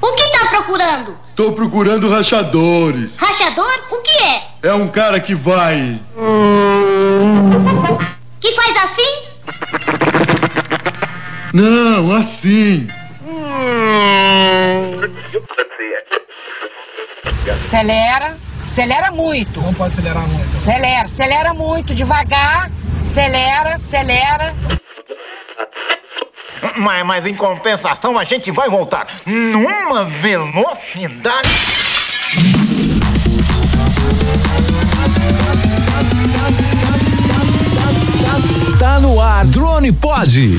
O que tá procurando? Tô procurando rachadores. Rachador? O que é? É um cara que vai. Que faz assim? Não, assim. Acelera, acelera muito. Não pode acelerar muito. Acelera, acelera muito, devagar. Acelera, acelera. Mas, mas em compensação a gente vai voltar numa velocidade. Tá no ar, Drone Pod.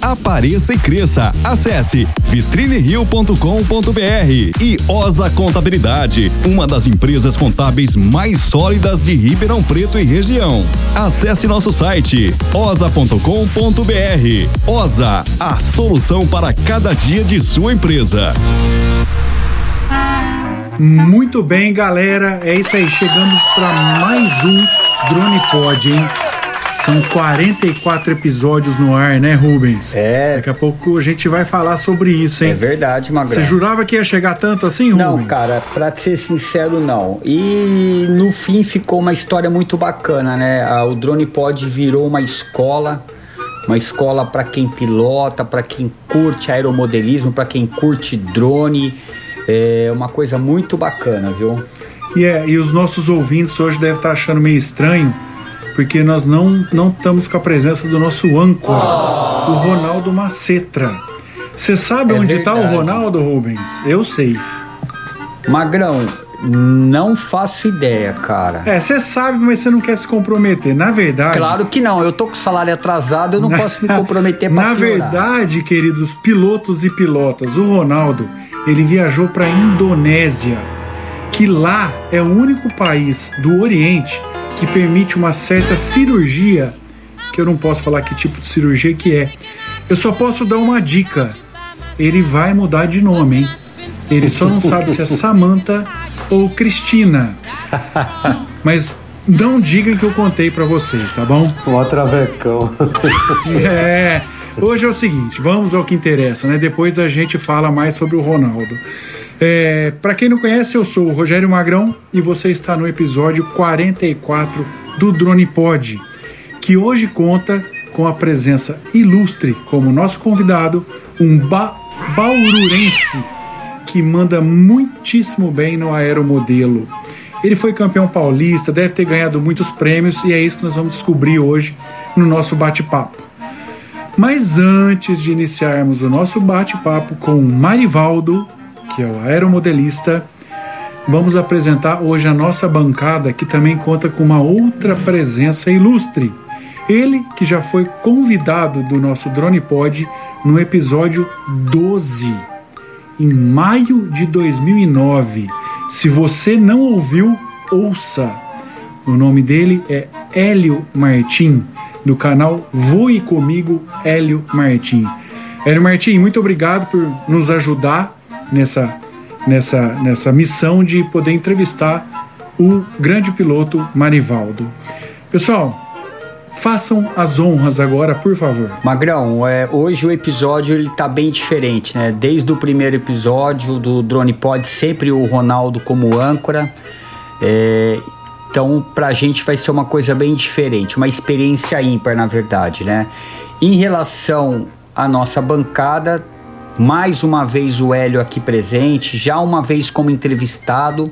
Apareça e cresça. Acesse vitrinerio.com.br e Osa Contabilidade, uma das empresas contábeis mais sólidas de Ribeirão Preto e região. Acesse nosso site osa.com.br. Osa, a solução para cada dia de sua empresa. Muito bem, galera. É isso aí. Chegamos para mais um Drone Pod, hein? São 44 episódios no ar, né, Rubens? É. Daqui a pouco a gente vai falar sobre isso, hein? É verdade, Magrão. Você jurava que ia chegar tanto assim, Rubens? Não, cara, pra ser sincero, não. E no fim ficou uma história muito bacana, né? O Drone Pod virou uma escola, uma escola para quem pilota, para quem curte aeromodelismo, para quem curte drone. É uma coisa muito bacana, viu? E, é, e os nossos ouvintes hoje devem estar achando meio estranho porque nós não não estamos com a presença do nosso âncora, oh. o Ronaldo Macetra. Você sabe é onde está o Ronaldo, Rubens? Eu sei. Magrão, não faço ideia, cara. É, você sabe, mas você não quer se comprometer. Na verdade. Claro que não. Eu tô com salário atrasado, eu não na, posso me comprometer pra Na piorar. verdade, queridos pilotos e pilotas, o Ronaldo, ele viajou pra Indonésia, que lá é o único país do Oriente que permite uma certa cirurgia, que eu não posso falar que tipo de cirurgia que é. Eu só posso dar uma dica. Ele vai mudar de nome, hein? Ele só não sabe se é Samantha ou Cristina. Mas não digam que eu contei para vocês, tá bom? Um travecão. É. Hoje é o seguinte, vamos ao que interessa, né? Depois a gente fala mais sobre o Ronaldo. É, para quem não conhece, eu sou o Rogério Magrão e você está no episódio 44 do Drone Pod, que hoje conta com a presença ilustre como nosso convidado, um ba baururense que manda muitíssimo bem no aeromodelo. Ele foi campeão paulista, deve ter ganhado muitos prêmios e é isso que nós vamos descobrir hoje no nosso bate-papo. Mas antes de iniciarmos o nosso bate-papo com o Marivaldo, que é o aeromodelista, vamos apresentar hoje a nossa bancada, que também conta com uma outra presença ilustre. Ele que já foi convidado do nosso Drone Pod no episódio 12, em maio de 2009. Se você não ouviu, ouça. O nome dele é Hélio Martim, do canal Voe Comigo Hélio Martim. Hélio Martim, muito obrigado por nos ajudar nessa, nessa, nessa missão de poder entrevistar o grande piloto Marivaldo. Pessoal, façam as honras agora, por favor. Magrão, é, hoje o episódio ele tá bem diferente, né? Desde o primeiro episódio do Drone Pod, sempre o Ronaldo como âncora. É, então, pra gente vai ser uma coisa bem diferente, uma experiência ímpar, na verdade, né? Em relação à nossa bancada, mais uma vez o Hélio aqui presente, já uma vez como entrevistado,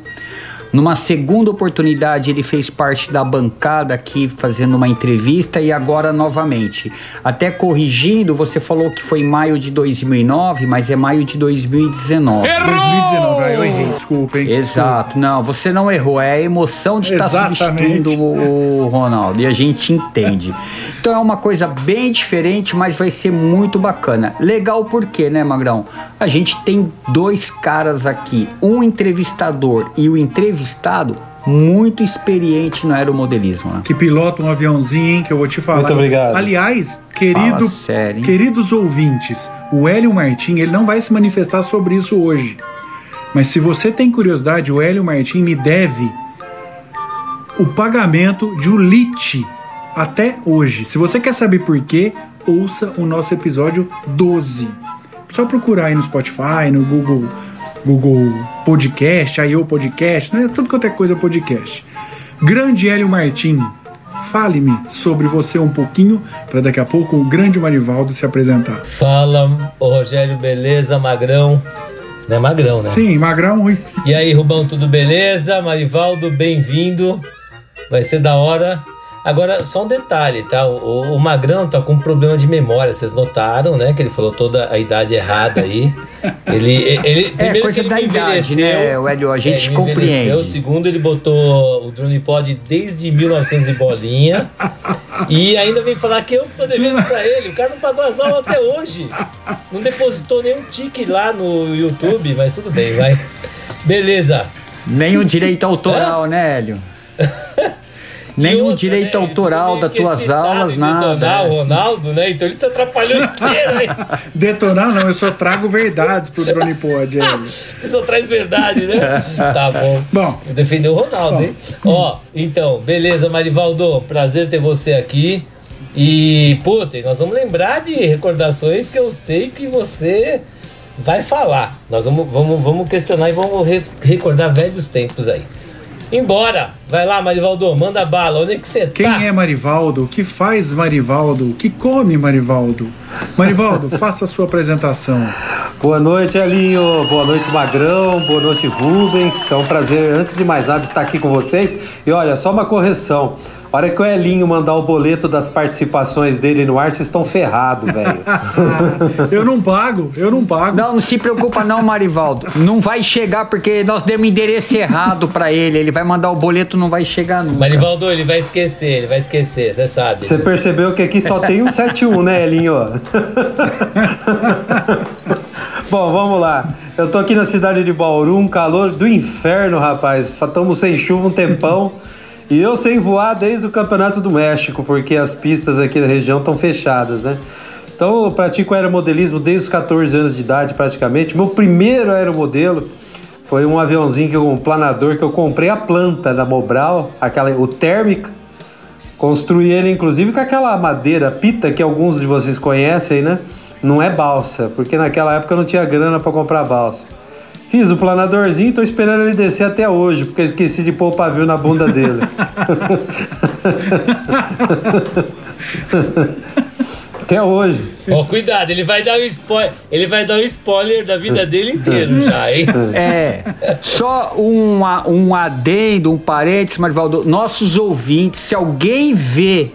Numa segunda oportunidade, ele fez parte da bancada aqui fazendo uma entrevista e agora novamente. Até corrigindo, você falou que foi em maio de 2009, mas é maio de 2019. 2019, ah, eu errei, desculpa, hein? Exato, não, você não errou, é a emoção de estar Exatamente. substituindo o, o Ronaldo e a gente entende. Então é uma coisa bem diferente, mas vai ser muito bacana. Legal por quê, né, Magrão? A gente tem dois caras aqui, um entrevistador e o entrevistado muito experiente no aeromodelismo. Né? Que pilota um aviãozinho, hein, que eu vou te falar. Muito obrigado. Aliás, querido, Fala sério, queridos ouvintes, o Hélio Martim, ele não vai se manifestar sobre isso hoje. Mas se você tem curiosidade, o Hélio Martim me deve o pagamento de Ulite até hoje. Se você quer saber por quê, ouça o nosso episódio 12. Só procurar aí no Spotify, no Google, Google Podcast, aí o Podcast, né? Tudo quanto é coisa podcast. Grande Hélio Martim, fale-me sobre você um pouquinho, para daqui a pouco o grande Marivaldo se apresentar. Fala, Rogério, beleza? Magrão. Não é Magrão, né? Sim, Magrão e E aí, Rubão, tudo beleza? Marivaldo, bem-vindo. Vai ser da hora. Agora, só um detalhe, tá? O, o Magrão tá com um problema de memória, vocês notaram, né? Que ele falou toda a idade errada aí. Ele, ele, É, coisa da idade, né, Hélio? A gente É, compreende. Segundo, ele botou o Drone Pod desde 1900 e bolinha. E ainda vem falar que eu tô devendo pra ele. O cara não pagou as aulas até hoje. Não depositou nenhum tique lá no YouTube, mas tudo bem, vai. Beleza. Nenhum direito autoral, né, Hélio? Nenhum outra, direito né, autoral das tuas aulas, nada. detonar o Ronaldo, né? Então ele se atrapalhou inteiro aí. detonar não, eu só trago verdades pro Drone Pod. Você só traz verdade, né? Tá bom. Bom, Vou defender o Ronaldo, hein? Ó, então, beleza, Marivaldo. Prazer ter você aqui. E, puta, nós vamos lembrar de recordações que eu sei que você vai falar. Nós vamos, vamos, vamos questionar e vamos re- recordar velhos tempos aí. Embora! Vai lá, Marivaldo, manda bala. Onde é que você quem tá? é Marivaldo? O que faz Marivaldo? O que come Marivaldo? Marivaldo, faça a sua apresentação. Boa noite, Elinho. Boa noite, Magrão. Boa noite, Rubens. É um prazer, antes de mais nada, estar aqui com vocês. E olha, só uma correção. A hora que o Elinho mandar o boleto das participações dele no ar, vocês estão ferrados, velho. Eu não pago, eu não pago. Não, não se preocupa não, Marivaldo. Não vai chegar porque nós demos endereço errado pra ele. Ele vai mandar o boleto, não vai chegar nunca. Marivaldo, ele vai esquecer, ele vai esquecer, você sabe. Você percebeu que aqui só tem um 71, né, Elinho? Bom, vamos lá. Eu tô aqui na cidade de Bauru, um calor do inferno, rapaz. Estamos sem chuva um tempão. E eu sem voar desde o Campeonato do México, porque as pistas aqui da região estão fechadas, né? Então eu pratico aeromodelismo desde os 14 anos de idade, praticamente. Meu primeiro aeromodelo foi um aviãozinho, que eu- um planador que eu comprei a planta da Mobral, aquela, o térmica. Construí ele, inclusive, com aquela madeira pita que alguns de vocês conhecem, né? Não é balsa, porque naquela época eu não tinha grana para comprar balsa. Fiz o planadorzinho, tô esperando ele descer até hoje, porque eu esqueci de pôr o pavio na bunda dele. até hoje. Ó, cuidado, ele vai dar um spoiler. Ele vai dar um spoiler da vida dele inteiro já, hein? É, só um, um adendo, um parênteses, Marivaldo. Nossos ouvintes, se alguém vê,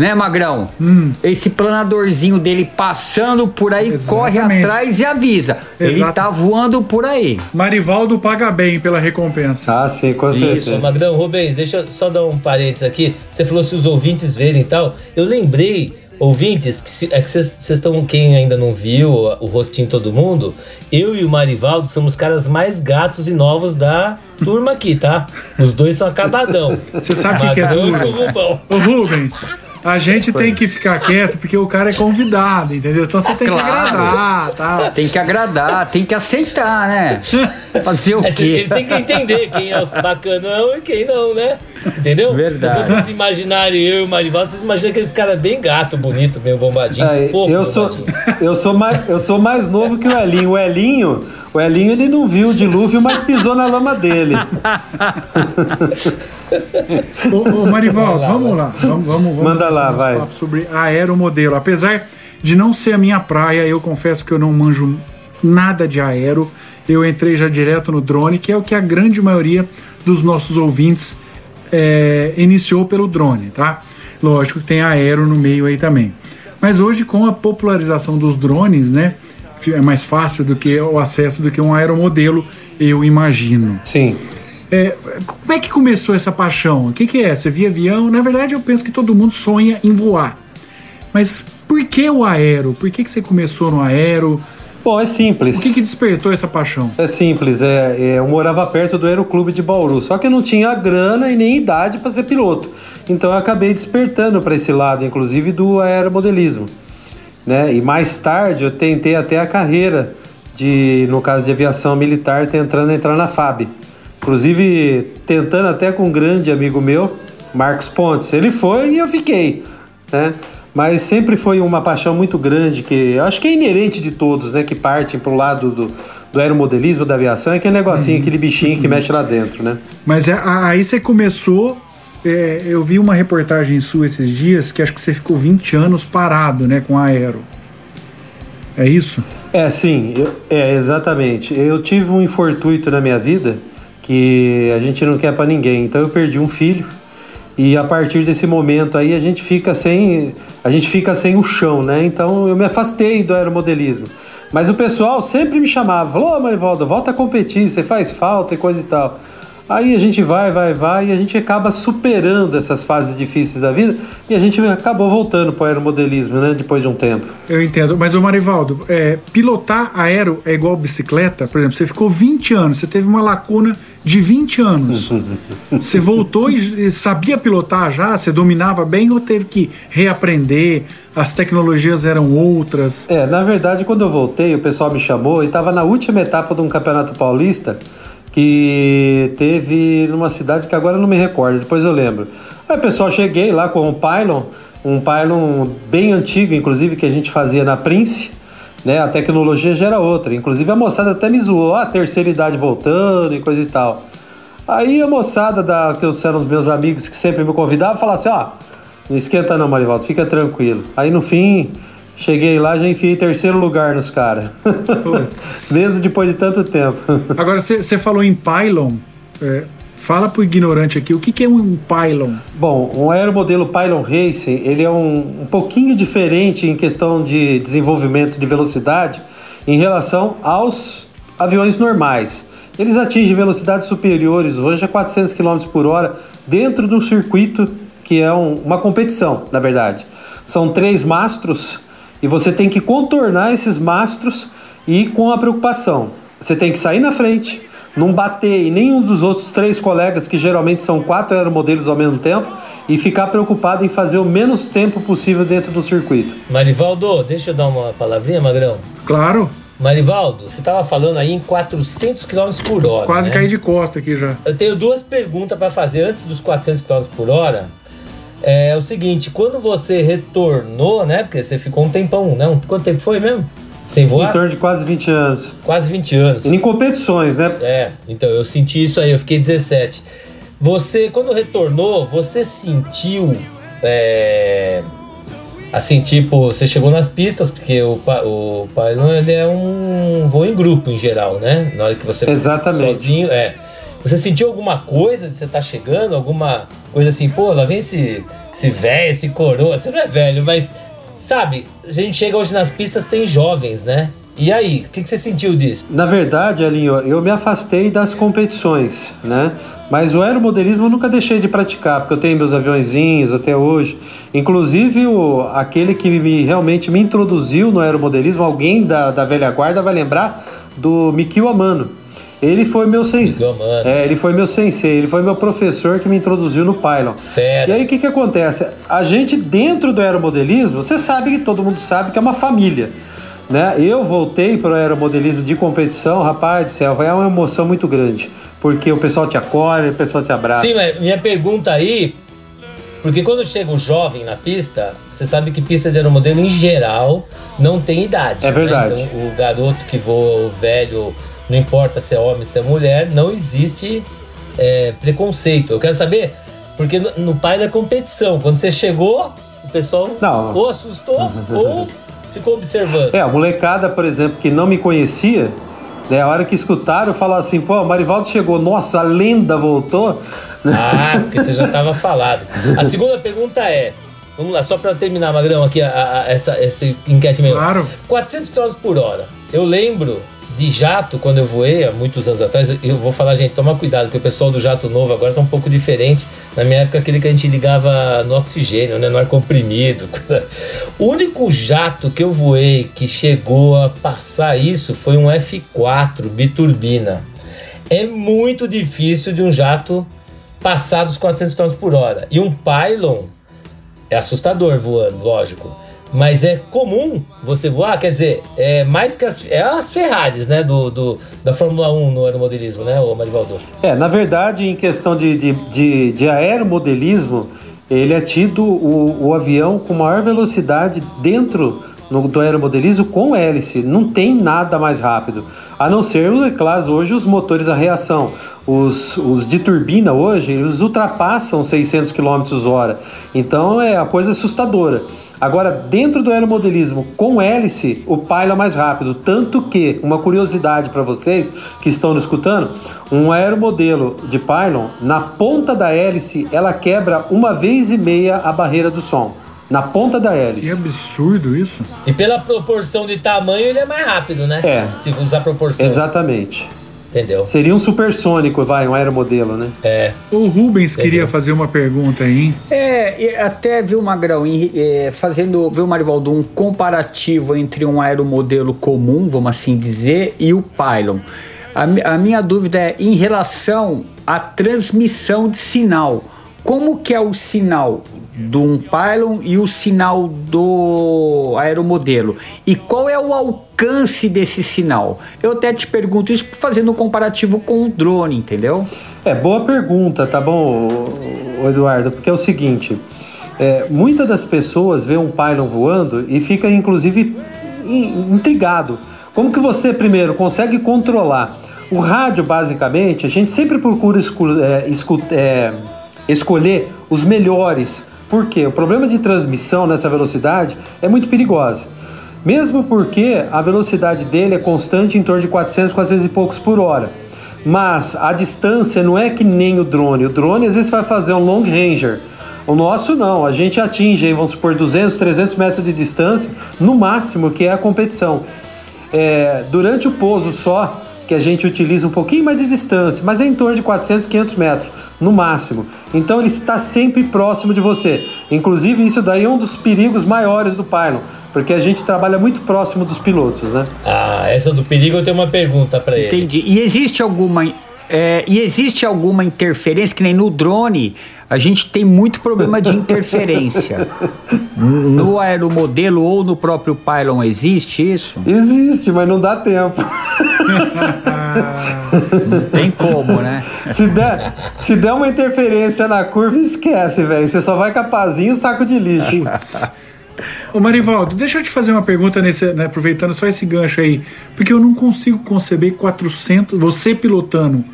né, Magrão? Esse planadorzinho dele passando por aí, corre Exatamente. atrás e avisa. Ele Exato. tá voando por aí. Marivaldo paga bem pela recompensa. Ah, sim, com Isso, certeza. Magrão, Rubens, deixa eu só dar um parênteses aqui. Você falou se os ouvintes verem e tal. Eu lembrei, ouvintes, que se- é que vocês estão, quem ainda não viu o, o rostinho todo mundo, eu e o Marivaldo somos os caras mais gatos e novos da turma aqui, tá? Os dois são acabadão. Você sabe o que, que é o duro? Rubão. Ô Rubens, a gente tem que ficar quieto porque o cara é convidado, entendeu? Então você tem Claro. que agradar, tá? Tem que agradar, tem que aceitar, né? Fazer o É, quê? Eles têm que entender quem é os bacanão e quem não, né? Entendeu? Verdade. Então, vocês imaginarem eu e o Marivaldo, vocês imaginam aqueles caras bem gato, bonito, meio bombadinho. Pouco eu, sou, bombadinho. eu, sou mais, eu sou mais novo que o Elinho. O Elinho, o Elinho ele não viu o dilúvio, mas pisou na lama dele. Ô, ô Marivaldo, vamos lá. Vamos, vamos, vamos Manda lá, vai. sobre aeromodelo. Apesar de não ser a minha praia, eu confesso que eu não manjo nada de aero. Eu entrei já direto no drone, que é o que a grande maioria dos nossos ouvintes é, iniciou pelo drone, tá? Lógico que tem aero no meio aí também. Mas hoje, com a popularização dos drones, né? É mais fácil do que o acesso do que um aeromodelo, eu imagino. Sim. É, como é que começou essa paixão? O que, que é? Você via avião? Na verdade, eu penso que todo mundo sonha em voar. Mas por que o aero? Por que, que você começou no aero? Bom, é simples. O que, que despertou essa paixão? É simples. É, é, eu morava perto do Aeroclube de Bauru, só que eu não tinha grana e nem idade para ser piloto. Então eu acabei despertando para esse lado, inclusive do aeromodelismo. Né? E mais tarde eu tentei até a carreira de, no caso de aviação militar, tentando entrar na FAB. Inclusive tentando até com um grande amigo meu, Marcos Pontes. Ele foi e eu fiquei, né? Mas sempre foi uma paixão muito grande que acho que é inerente de todos, né? Que partem para o lado do, do aeromodelismo, da aviação, é aquele negocinho, Uhum. aquele bichinho que mexe lá dentro, né? Mas é, aí você começou. É, eu vi uma reportagem sua esses dias que acho que você ficou 20 anos parado, né, com a aero. É isso? É, sim, eu- é, exatamente. Eu tive um infortuito na minha vida que a gente não quer para ninguém. Então eu perdi um filho e a partir desse momento aí a gente fica sem a gente fica sem o chão, né? Então eu me afastei do aeromodelismo. Mas o pessoal sempre me chamava, falou, ô Marivaldo, volta a competir, você faz falta e coisa e tal. Aí a gente vai, vai, vai e a gente acaba superando essas fases difíceis da vida e a gente acabou voltando para o aeromodelismo, né? Depois de um tempo. Eu entendo. Mas, ô Marivaldo, é, pilotar aero é igual bicicleta? Por exemplo, você ficou 20 anos, você teve uma lacuna de 20 anos. você voltou e sabia pilotar já? Você dominava bem ou teve que reaprender? As tecnologias eram outras? É, na verdade, quando eu voltei, o pessoal me chamou e estava na última etapa de um campeonato paulista que teve numa cidade que agora eu não me recordo, depois eu lembro. Aí, pessoal, cheguei lá com um pylon, um pylon bem antigo, inclusive, que a gente fazia na Prince, né? A tecnologia já era outra. Inclusive, a moçada até me zoou, ah, terceira idade voltando e coisa e tal. Aí a moçada, da, que eram os meus amigos que sempre me convidavam, falava assim, ó, não esquenta não, Marivaldo, fica tranquilo. Aí no fim, cheguei lá, já enfiei terceiro lugar nos caras. Mesmo depois de tanto tempo. Agora, você falou em pylon. é, fala pro ignorante aqui, o que, que é um pylon? Bom, um aeromodelo Pylon Racing, ele é um, um pouquinho diferente em questão de desenvolvimento de velocidade em relação aos aviões normais. Eles atingem velocidades superiores hoje a 400 km por hora dentro do circuito que é um- uma competição, na verdade. São três mastros e você tem que contornar esses mastros e com a preocupação. Você tem que sair na frente, não bater em nenhum dos outros três colegas, que geralmente são quatro aeromodelos ao mesmo tempo, e ficar preocupado em fazer o menos tempo possível dentro do circuito. Marivaldo, deixa eu dar uma palavrinha, Magrão. Claro, Marivaldo, você estava falando aí em 400 km por hora. quase né? caí de costa aqui já. Eu tenho duas perguntas para fazer antes dos 400 km por hora. É o seguinte, quando você retornou, né? Porque você ficou um tempão, né? Quanto tempo foi mesmo? Sem Em voar? torno de quase 20 anos. Quase 20 anos. E em competições, né? É, então eu senti isso aí, eu fiquei 17. Você, quando retornou, você sentiu. é, assim, tipo, você chegou nas pistas, porque o, o Pylon ele é um voo em grupo em geral, né? Na hora que você Exatamente. sozinho, é. Você sentiu alguma coisa de você estar chegando? Alguma coisa assim, pô, lá vem esse, esse velho, esse coroa. Você não é velho, mas sabe, a gente chega hoje nas pistas, tem jovens, né? E aí, o que, que você sentiu disso? Na verdade, Alinho, eu me afastei das competições, né? Mas o aeromodelismo eu nunca deixei de praticar, porque eu tenho meus aviãozinhos até hoje. Inclusive, o, aquele que me, realmente me introduziu no aeromodelismo, alguém da, da velha guarda vai lembrar do Mikio Amano. Ele foi meu sensei. É, ele foi meu sensei, ele foi meu professor que me introduziu no Pylon. E aí o que, que acontece? A gente dentro do aeromodelismo, você sabe que todo mundo sabe que é uma família. Né? Eu voltei para o aeromodelismo de competição, rapaz do céu, é uma emoção muito grande. Porque o pessoal te acolhe, o pessoal te abraça. Sim, mas minha pergunta aí, porque quando chega um jovem na pista, você sabe que pista de aeromodelo em geral não tem idade. É verdade. Né? Então o garoto que voa, o velho, não importa se é homem, se é mulher, não existe é, preconceito. Eu quero saber, porque no, no pai da competição, quando você chegou, o pessoal Não. ou assustou ou ficou observando. É, a molecada, por exemplo, que não me conhecia, Né? A hora que escutaram, falaram assim, pô, o Marivaldo chegou, nossa, a lenda voltou. Ah, porque você já estava falado. A segunda pergunta é, vamos lá, só para terminar, Magrão, aqui a, a, essa, essa enquete meu. Claro. 400 km por hora. Eu lembro de jato, quando eu voei há muitos anos atrás, eu vou falar, gente, toma cuidado, porque o pessoal do jato novo agora tá um pouco diferente. Na minha época, aquele que a gente ligava no oxigênio, né, no ar comprimido. Coisa... O único jato que eu voei que chegou a passar isso foi um F4 biturbina. É muito difícil de um jato passar dos 400 km por hora. E um pylon é assustador voando, lógico. Mas é comum você voar, quer dizer, é mais que as, é as Ferraris, né, do, do, da Fórmula 1 no aeromodelismo, né, o Marivaldo? É, na verdade, em questão de, de, de, de aeromodelismo, ele é tido o, o avião com maior velocidade dentro no, do aeromodelismo com hélice. Não tem nada mais rápido. A não ser, é claro, hoje os motores a reação. Os, os de turbina hoje, eles ultrapassam 600 km hora. Então é a coisa assustadora. Agora, dentro do aeromodelismo com hélice, o Pylon é mais rápido. Tanto que, uma curiosidade para vocês que estão nos escutando, um aeromodelo de Pylon, na ponta da hélice, ela quebra uma vez e meia a barreira do som. Na ponta da hélice. Que absurdo isso. E pela proporção de tamanho, ele é mais rápido, né? É. Se usar proporção. Exatamente. Entendeu? Seria um supersônico, vai, um aeromodelo, né? É. O Rubens queria fazer uma pergunta aí, hein? É, até viu, Magrão, é, fazendo, viu, Marivaldo, um comparativo entre um aeromodelo comum, vamos assim dizer, e o Pylon. A, a minha dúvida é em relação à transmissão de sinal. Como que é o sinal de um pylon e o sinal do aeromodelo. E qual é o alcance desse sinal? Eu até te pergunto isso fazendo um comparativo com o drone, entendeu? É, boa pergunta, tá bom, Eduardo? Porque é o seguinte, é, muitas das pessoas vê um pylon voando e fica inclusive intrigado. Como que você, primeiro, consegue controlar? O rádio, basicamente, a gente sempre procura é, é, escolher os melhores por quê? O problema de transmissão nessa velocidade é muito perigosa. Mesmo porque a velocidade dele é constante em torno de 400, 400 e poucos por hora. Mas a distância não é que nem o drone. O drone às vezes vai fazer um long ranger. O nosso não, a gente atinge, vamos supor, 200, 300 metros de distância, no máximo, que é a competição. É, durante o pouso só, que a gente utiliza um pouquinho mais de distância, mas é em torno de 400, 500 metros, no máximo. Então ele está sempre próximo de você. Inclusive, isso daí é um dos perigos maiores do Pylon, porque a gente trabalha muito próximo dos pilotos, né? Ah, essa do perigo eu tenho uma pergunta para ele. Entendi. E existe alguma é, e existe alguma interferência, que nem no drone, a gente tem muito problema de interferência. no aeromodelo ou no próprio Pylon existe isso? Existe, mas não dá tempo. Não tem como, né? Se der, se der uma interferência na curva, esquece, velho. Você só vai capazinho saco de lixo. Ô Marivaldo, deixa eu te fazer uma pergunta nesse, né, aproveitando só esse gancho aí, porque eu não consigo conceber 400, você pilotando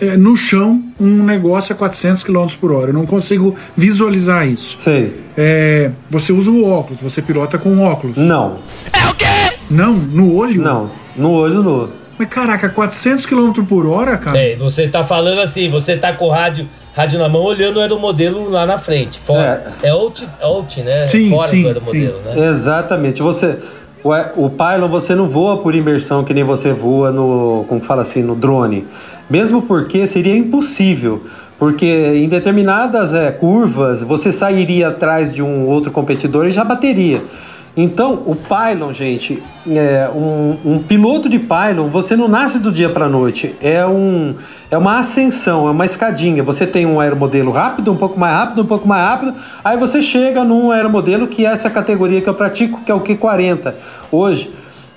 é, no chão um negócio a 400 km por hora. Eu não consigo visualizar isso. Sei. É, você usa o óculos, você pilota com óculos. Não. É o quê? Não, no olho? Não, no olho no. Mas caraca, 400 km por hora, cara? É, você tá falando assim, você tá com o rádio, rádio na mão olhando o aeromodelo lá na frente. Fora. É, é out, out, né? Sim, Fora sim, do aeromodelo, sim. né? Exatamente. Você. O, o Pylon você não voa por imersão que nem você voa no, como fala assim, no drone. Mesmo porque seria impossível, porque em determinadas é, curvas você sairia atrás de um outro competidor e já bateria. Então, o pylon, gente, é um, um, piloto de pylon, você não nasce do dia para noite. É, um, é uma ascensão, é uma escadinha. Você tem um aeromodelo rápido, um pouco mais rápido, um pouco mais rápido. Aí você chega num aeromodelo que é essa categoria que eu pratico, que é o Q40. Hoje,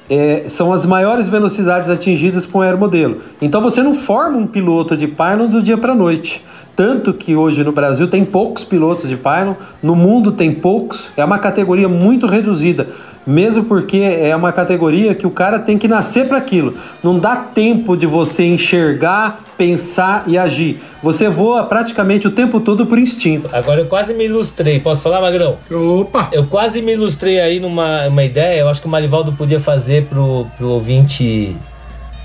é, são as maiores velocidades atingidas por um aeromodelo. Então você não forma um piloto de pylon do dia para noite. Tanto que hoje no Brasil tem poucos pilotos de pylon, no mundo tem poucos, é uma categoria muito reduzida, mesmo porque é uma categoria que o cara tem que nascer para aquilo. Não dá tempo de você enxergar, pensar e agir. Você voa praticamente o tempo todo por instinto. Agora eu quase me ilustrei, posso falar, Magrão? Opa! Eu quase me ilustrei aí numa uma ideia, eu acho que o Marivaldo podia fazer pro, pro ouvinte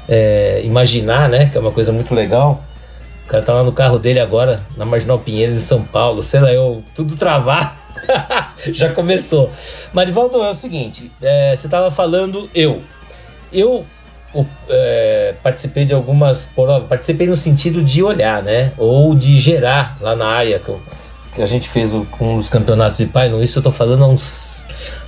é, imaginar, né? Que é uma coisa muito legal. O cara tá lá no carro dele agora, na Marginal Pinheiros, em São Paulo. Sei lá, eu tudo travar. Já começou. Marivaldo, é o seguinte: é, você tava falando eu. Eu o, é, participei de algumas provas, participei no sentido de olhar, né? Ou de gerar lá na área que, eu, que a gente fez o, com os campeonatos de pai. Isso eu tô falando há uns.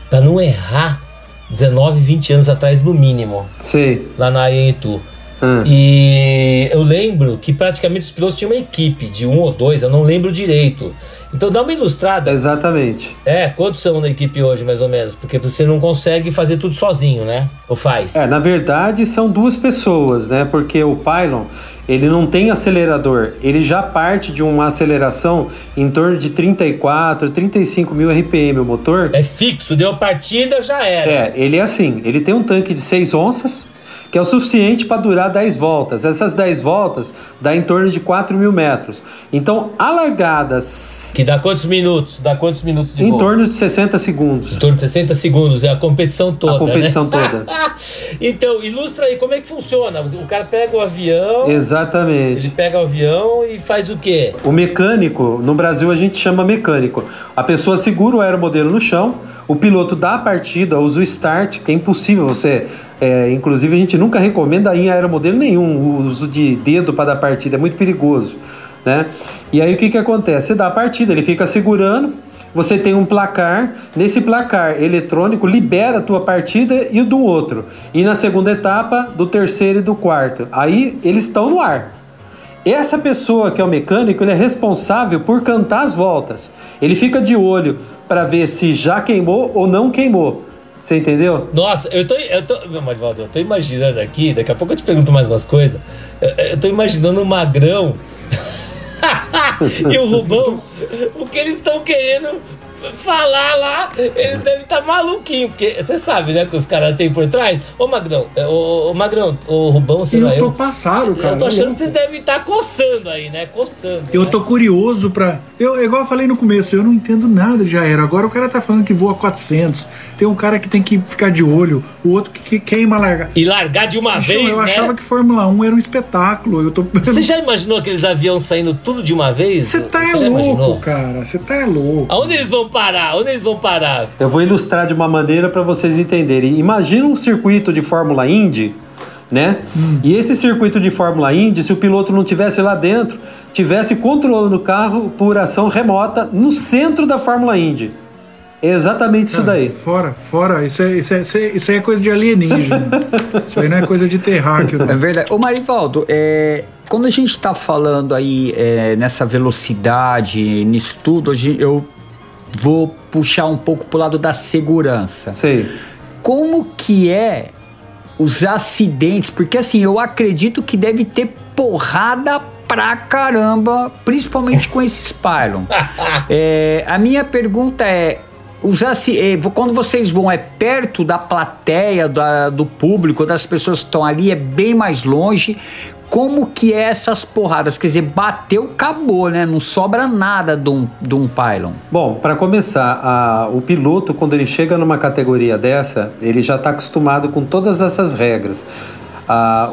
pra não errar 19, 20 anos atrás, no mínimo. Sim. Lá na área em Itu. Hum. E eu lembro que praticamente os pilotos tinham uma equipe de um ou dois, eu não lembro direito. Então dá uma ilustrada. Exatamente. É, quantos são na equipe hoje, mais ou menos? Porque você não consegue fazer tudo sozinho, né? Ou faz? É, na verdade são duas pessoas, né? Porque o Pylon, ele não tem acelerador. Ele já parte de uma aceleração em torno de 34, 35 mil RPM o motor. É fixo, deu partida, já era. É, ele é assim. Ele tem um tanque de 6 onças, que é o suficiente para durar 10 voltas. Essas 10 voltas dá em torno de 4 mil metros. Então, a largada. Que dá quantos minutos? Dá quantos minutos de Em voo? torno de 60 segundos. Em torno de 60 segundos, é a competição toda. A competição né? toda. então, ilustra aí como é que funciona. O cara pega o avião. Exatamente. Ele pega o avião e faz o quê? O mecânico, no Brasil a gente chama mecânico. A pessoa segura o aeromodelo no chão, o piloto dá a partida, usa o start, que é impossível você. é, inclusive, a gente nunca recomenda em aeromodelo nenhum o uso de dedo para dar partida, é muito perigoso. Né? E aí o que, que acontece? Você dá a partida, ele fica segurando. Você tem um placar, nesse placar eletrônico libera a tua partida e o do outro. E na segunda etapa, do terceiro e do quarto. Aí eles estão no ar. Essa pessoa que é o mecânico, ele é responsável por cantar as voltas. Ele fica de olho para ver se já queimou ou não queimou. Você entendeu? Nossa, eu tô. Eu tô meu, Marivaldo, eu tô imaginando aqui, daqui a pouco eu te pergunto mais umas coisas. Eu, eu tô imaginando o Magrão e o Rubão, o que eles estão querendo falar lá, eles devem estar maluquinhos, porque você sabe, né, que os caras têm por trás. Ô Magrão, é, ô, ô Magrão, ô Rubão, sei Eu lá, tô passado, cara. Eu tô achando que vocês devem estar coçando aí, né? Coçando. Eu né? tô curioso pra. Eu, é igual eu falei no começo, eu não entendo nada de aero. Agora o cara tá falando que voa 400. Tem um cara que tem que ficar de olho, o outro que, que queima largar. E largar de uma Bicho, vez, eu né? achava que Fórmula 1 era um espetáculo. Eu tô. Você já imaginou aqueles aviões saindo tudo de uma vez? Você tá é já louco, cara. Você tá é louco. Aonde eles vão parar? Onde eles vão parar? Eu vou ilustrar de uma maneira para vocês entenderem. Imagina um circuito de Fórmula Indy, né? E esse circuito de Fórmula Indy, se o piloto não tivesse lá dentro, tivesse controlando o carro por ação remota no centro da Fórmula Indy. É exatamente isso daí. Fora, fora. Isso é, isso é, isso é, isso é coisa de alienígena. isso aí não é coisa de terráqueo. É verdade. Ô Marivaldo, é, quando a gente está falando aí é, nessa velocidade, nisso tudo, a gente- eu vou puxar um pouco pro lado da segurança. Sei. Como que é os acidentes? Porque assim, eu acredito que deve ter porrada pra caramba, principalmente com esses pylon. É, a minha pergunta é. É, quando vocês vão, é perto da plateia, da- do público, das pessoas que estão ali, é bem mais longe. Como que é essas porradas? Quer dizer, bateu, acabou, né? Não sobra nada de um, de um pylon. Bom, para começar, a- o piloto, quando ele chega numa categoria dessa, ele já está acostumado com todas essas regras.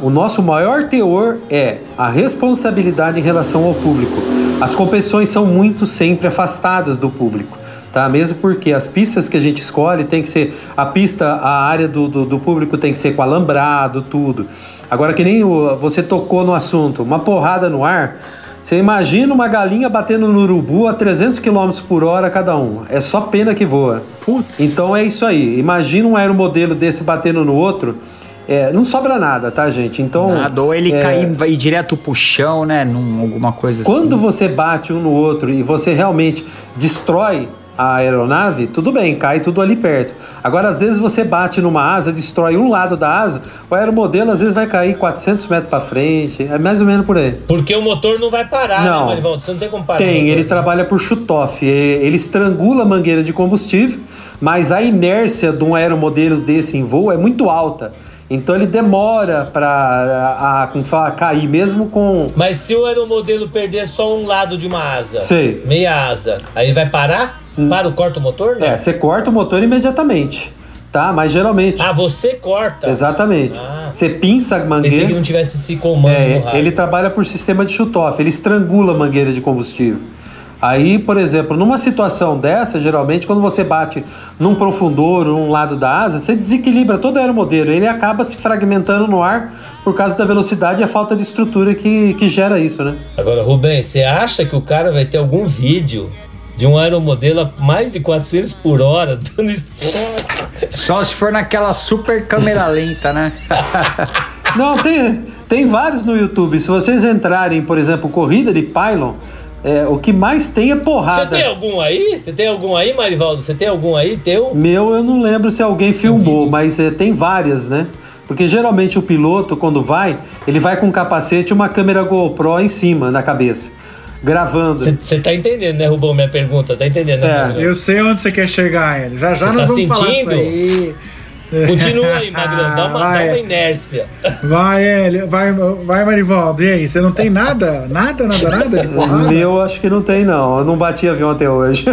O nosso maior teor é a responsabilidade em relação ao público. As competições são muito sempre afastadas do público. Tá? Mesmo porque as pistas que a gente escolhe tem que ser. A pista, a área do, do, do público tem que ser com alambrado, tudo. Agora, que nem o- você tocou no assunto, uma porrada no ar. Você imagina uma galinha batendo no urubu a 300 km por hora cada um. É só pena que voa. Putz. Então é isso aí. Imagina um aeromodelo desse batendo no outro. É, não sobra nada, tá, gente? Então. Nada, ou ele é, cair vai direto pro chão, né? Num, alguma coisa Quando assim. você bate um no outro e você realmente destrói a aeronave, tudo bem, cai tudo ali perto. Agora, às vezes você bate numa asa, destrói um lado da asa, o aeromodelo às vezes vai cair 400 metros para frente, é mais ou menos por aí. Porque o motor não vai parar, Não. né, Marivaldo? Você não tem como parar. Tem, ele trabalha por shoot-off. Ele, estrangula a mangueira de combustível, mas a inércia de um aeromodelo desse em voo é muito alta. Então ele demora para como fala, cair, mesmo com. Mas se o aeromodelo perder só um lado de uma asa, Sei. meia asa, aí vai parar? Para o corta o motor? Não. É, você corta o motor imediatamente. tá? Mas geralmente. Ah, você corta. Exatamente. Ah. Você pinça a Pensei que mangueira. não tivesse esse comando É, ele trabalha por sistema de shoot-off, ele estrangula a mangueira de combustível. Aí, por exemplo, numa situação dessa, geralmente, quando você bate num profundor ou num lado da asa, você desequilibra todo o aeromodelo. Ele acaba se fragmentando no ar por causa da velocidade e a falta de estrutura que, que gera isso, né? Agora, Rubem, você acha que o cara vai ter algum vídeo de um aeromodelo a mais de 400 por hora dando Só se for naquela super câmera lenta, né? Não, tem, tem vários no YouTube. Se vocês entrarem, por exemplo, corrida de pylon, é, o que mais tem é Você porrada. tem algum aí? Você tem algum aí, Marivaldo? Você tem algum aí teu? Meu, eu não lembro se alguém filmou, mas é, tem várias, né? Porque geralmente o piloto, quando vai, ele vai com um capacete e uma câmera GoPro em cima da cabeça, gravando. Você tá entendendo, né, Rubão, minha pergunta? Tá entendendo, né? É. Eu sei onde você quer chegar, Hélio. Já já Você nós tá vamos falar disso sentindo? aí. Continua aí, Magrão. Dá uma, dá Vai. uma inércia. Vai, Hélio. Vai, vai, Marivaldo. E aí, você não tem nada? Nada, nada, nada porrada? Meu, acho que não tem, não. Eu não bati avião até hoje.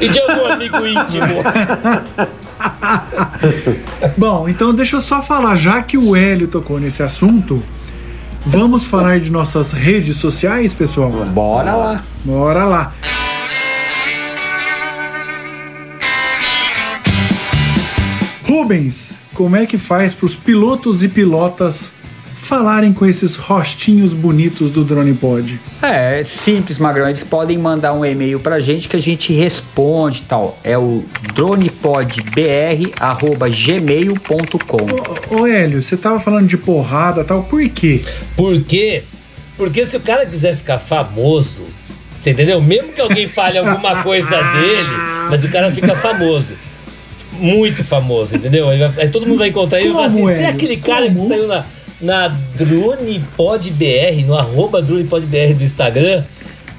E de algum amigo íntimo? Bom, então deixa eu só falar, já que o Hélio tocou nesse assunto, vamos falar de nossas redes sociais, pessoal? Bora lá. Bora lá. Rubens, como é que faz para os pilotos e pilotas falarem com esses rostinhos bonitos do Drone Pod? É, é simples, Magrão. Eles podem mandar um e-mail pra gente que a gente responde e tal. É o dronepodbr.gmail.com. Ô, ô Hélio, você tava falando de porrada e tal, por quê? Por quê? Porque se o cara quiser ficar famoso, você entendeu? Mesmo que alguém fale alguma coisa dele, mas o cara fica famoso. Muito famoso, entendeu? Aí, vai- aí todo mundo vai encontrar ele e vai falar assim: você é aquele cara que Como? saiu na, na DronePodBR, no arroba DronePodBR do Instagram.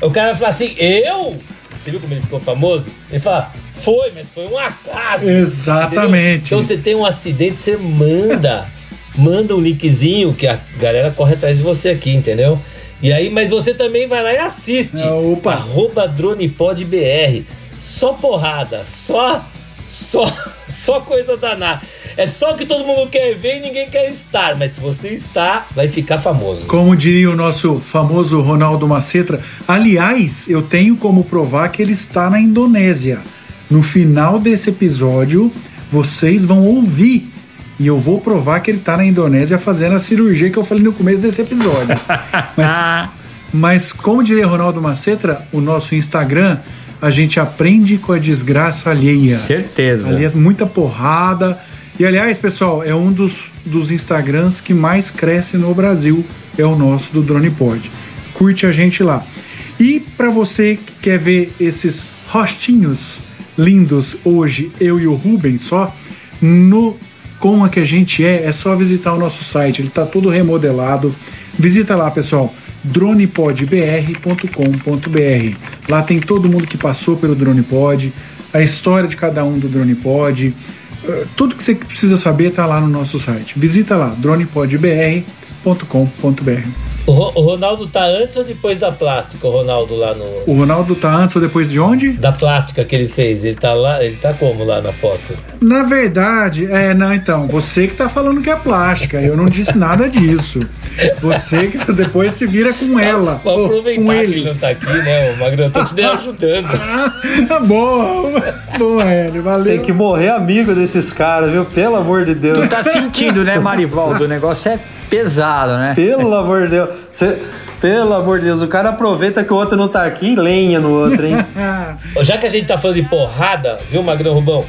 O cara vai falar assim: eu? Você viu como ele ficou famoso? Ele fala: foi, mas foi um acaso. Exatamente. Então você tem um acidente, você manda. manda um linkzinho que a galera corre atrás de você aqui, entendeu? E aí, mas você também vai lá e assiste. Ah, opa. Arroba DronePodBR. Só porrada, só, só, só coisa danada. É só o que todo mundo quer ver e ninguém quer estar. Mas se você está, vai ficar famoso. Como diria o nosso famoso Ronaldo Macetra, aliás, eu tenho como provar que ele está na Indonésia. No final desse episódio, vocês vão ouvir. E eu vou provar que ele está na Indonésia fazendo a cirurgia que eu falei no começo desse episódio. Mas, mas como diria Ronaldo Macetra, o nosso Instagram, a gente aprende com a desgraça alheia. Certeza. Aliás, muita porrada. E aliás, pessoal, é um dos, dos Instagrams que mais cresce no Brasil. É o nosso do Drone Pod. Curte a gente lá. E para você que quer ver esses rostinhos lindos hoje, eu e o Rubens só, no como é que a gente é, é só visitar o nosso site. Ele está todo remodelado. Visita lá, pessoal dronepodbr.com.br. Lá tem todo mundo que passou pelo DronePod, a história de cada um do DronePod. Tudo que você precisa saber está lá no nosso site. Visita lá, dronepodbr.com.br. O, Ro- o Ronaldo tá antes ou depois da plástica? O Ronaldo lá no. O Ronaldo tá antes ou depois de onde? Da plástica que ele fez. Ele tá lá. Ele tá como lá na foto? Na verdade, é, não, então, você que tá falando que é plástica, eu não disse nada disso. Você que depois se vira com ela, Vou ou aproveitar com que ele ele. não tá aqui, né? O Magrão tô te ajudando. Ah, boa, boa, Hélio, valeu. Tem que morrer amigo desses caras, viu? Pelo amor de Deus. Tu tá sentindo, né, Marivaldo? O negócio é pesado, né? Pelo amor de Deus. Cê- pelo amor de Deus, o cara aproveita que o outro não tá aqui e lenha no outro, hein? Já que a gente tá falando de porrada, viu, Magrão Rubão?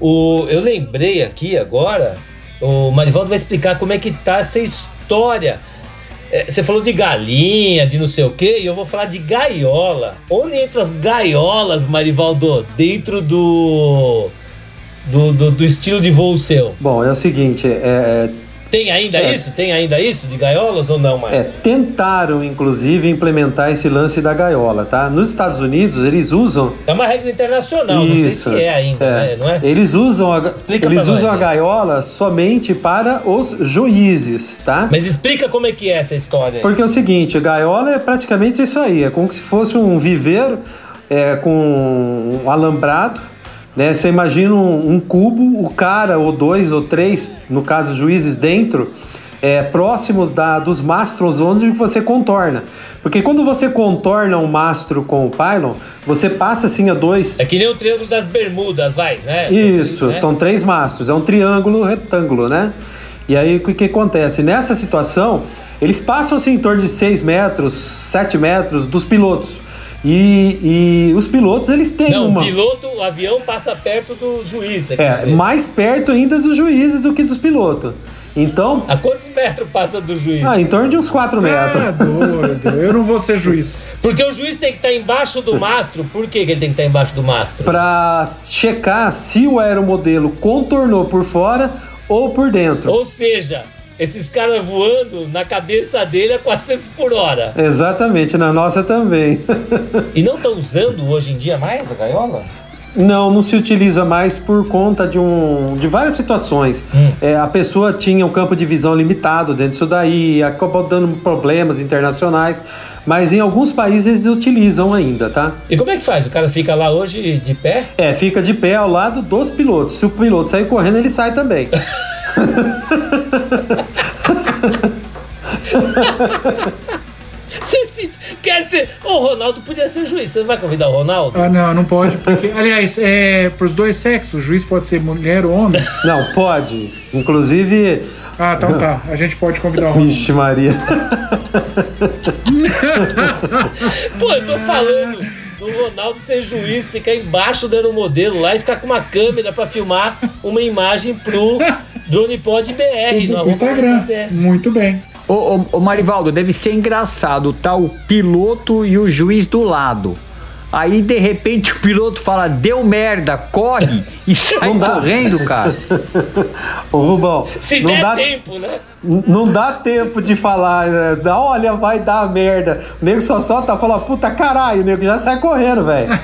O, eu lembrei aqui agora, o Marivaldo vai explicar como é que tá essa história. É, Você falou de galinha, de não sei o quê, e eu vou falar de gaiola. Onde entra as gaiolas, Marivaldo? Dentro do. Do, do, do estilo de voo seu. Bom, é o seguinte, é, Tem ainda É. isso? Tem ainda isso de gaiolas ou não mais? é, tentaram inclusive implementar esse lance da gaiola, tá? Nos Estados Unidos eles usam É uma regra internacional, não sei isso, se é ainda, né? Não é? Eles usam a, Explica eles pra nós, usam a né? gaiola somente para os juízes, tá? Mas explica como é que é essa história. aí. Porque é o seguinte, a gaiola é praticamente isso aí, é como se fosse um viveiro é, com um alambrado Né? Você imagina um, um cubo, o cara, ou dois, ou três, no caso, juízes dentro, é, próximo da, dos mastros onde você contorna. Porque quando você contorna um mastro com o pylon, você passa assim a dois. É que nem o triângulo das bermudas, vai, né? Isso, né? são três mastros, é um triângulo retângulo, né? E aí o que, que acontece? Nessa situação, eles passam assim em torno de 6 metros, 7 metros dos pilotos. E, e os pilotos, eles têm Não, uma. o piloto, o avião passa perto do juiz. É, dizer. mais perto ainda dos juízes do que dos pilotos. Então. A quantos metros passa do juiz? Ah, em torno de uns 4 metros. Ah, doido. Eu não vou ser juiz. Porque o juiz tem que estar embaixo do mastro. Por que, que ele tem que estar embaixo do mastro? Pra checar se o aeromodelo contornou por fora ou por dentro. Ou seja, esses caras voando na cabeça dele a 400 por hora. Exatamente, na nossa também. E não estão usando hoje em dia mais a gaiola? Não, não se utiliza mais por conta de, um, de várias situações. É, a pessoa tinha um campo de visão limitado dentro disso daí, acabou dando problemas internacionais, mas em alguns países eles utilizam ainda, tá? E como é que faz? O cara fica lá hoje de pé? É, fica de pé ao lado dos pilotos. Se o piloto sair correndo, ele sai também. Você se, quer ser. O Ronaldo podia ser juiz. Você não vai convidar o Ronaldo? Ah, não, não pode. Porque, aliás, é pros dois sexos, o juiz pode ser mulher ou homem. Não, pode. Inclusive. Ah, então tá. A gente pode convidar o Ronaldo. Vixe, Maria. Pô, eu tô falando do Ronaldo ser juiz, ficar embaixo dando modelo lá e ficar com uma câmera pra filmar uma imagem pro DronePod BR. no Instagram. BR. Muito bem. Ô, ô, ô, Marivaldo, deve ser engraçado, tá o piloto e o juiz do lado. Aí, de repente, o piloto fala, deu merda, corre e sai correndo, cara. Ô, Rubão, Se não der dá, tempo, né? não dá tempo de falar, né? Dá, olha, vai dar merda. O nego só solta e fala, puta caralho, o nego já sai correndo, velho.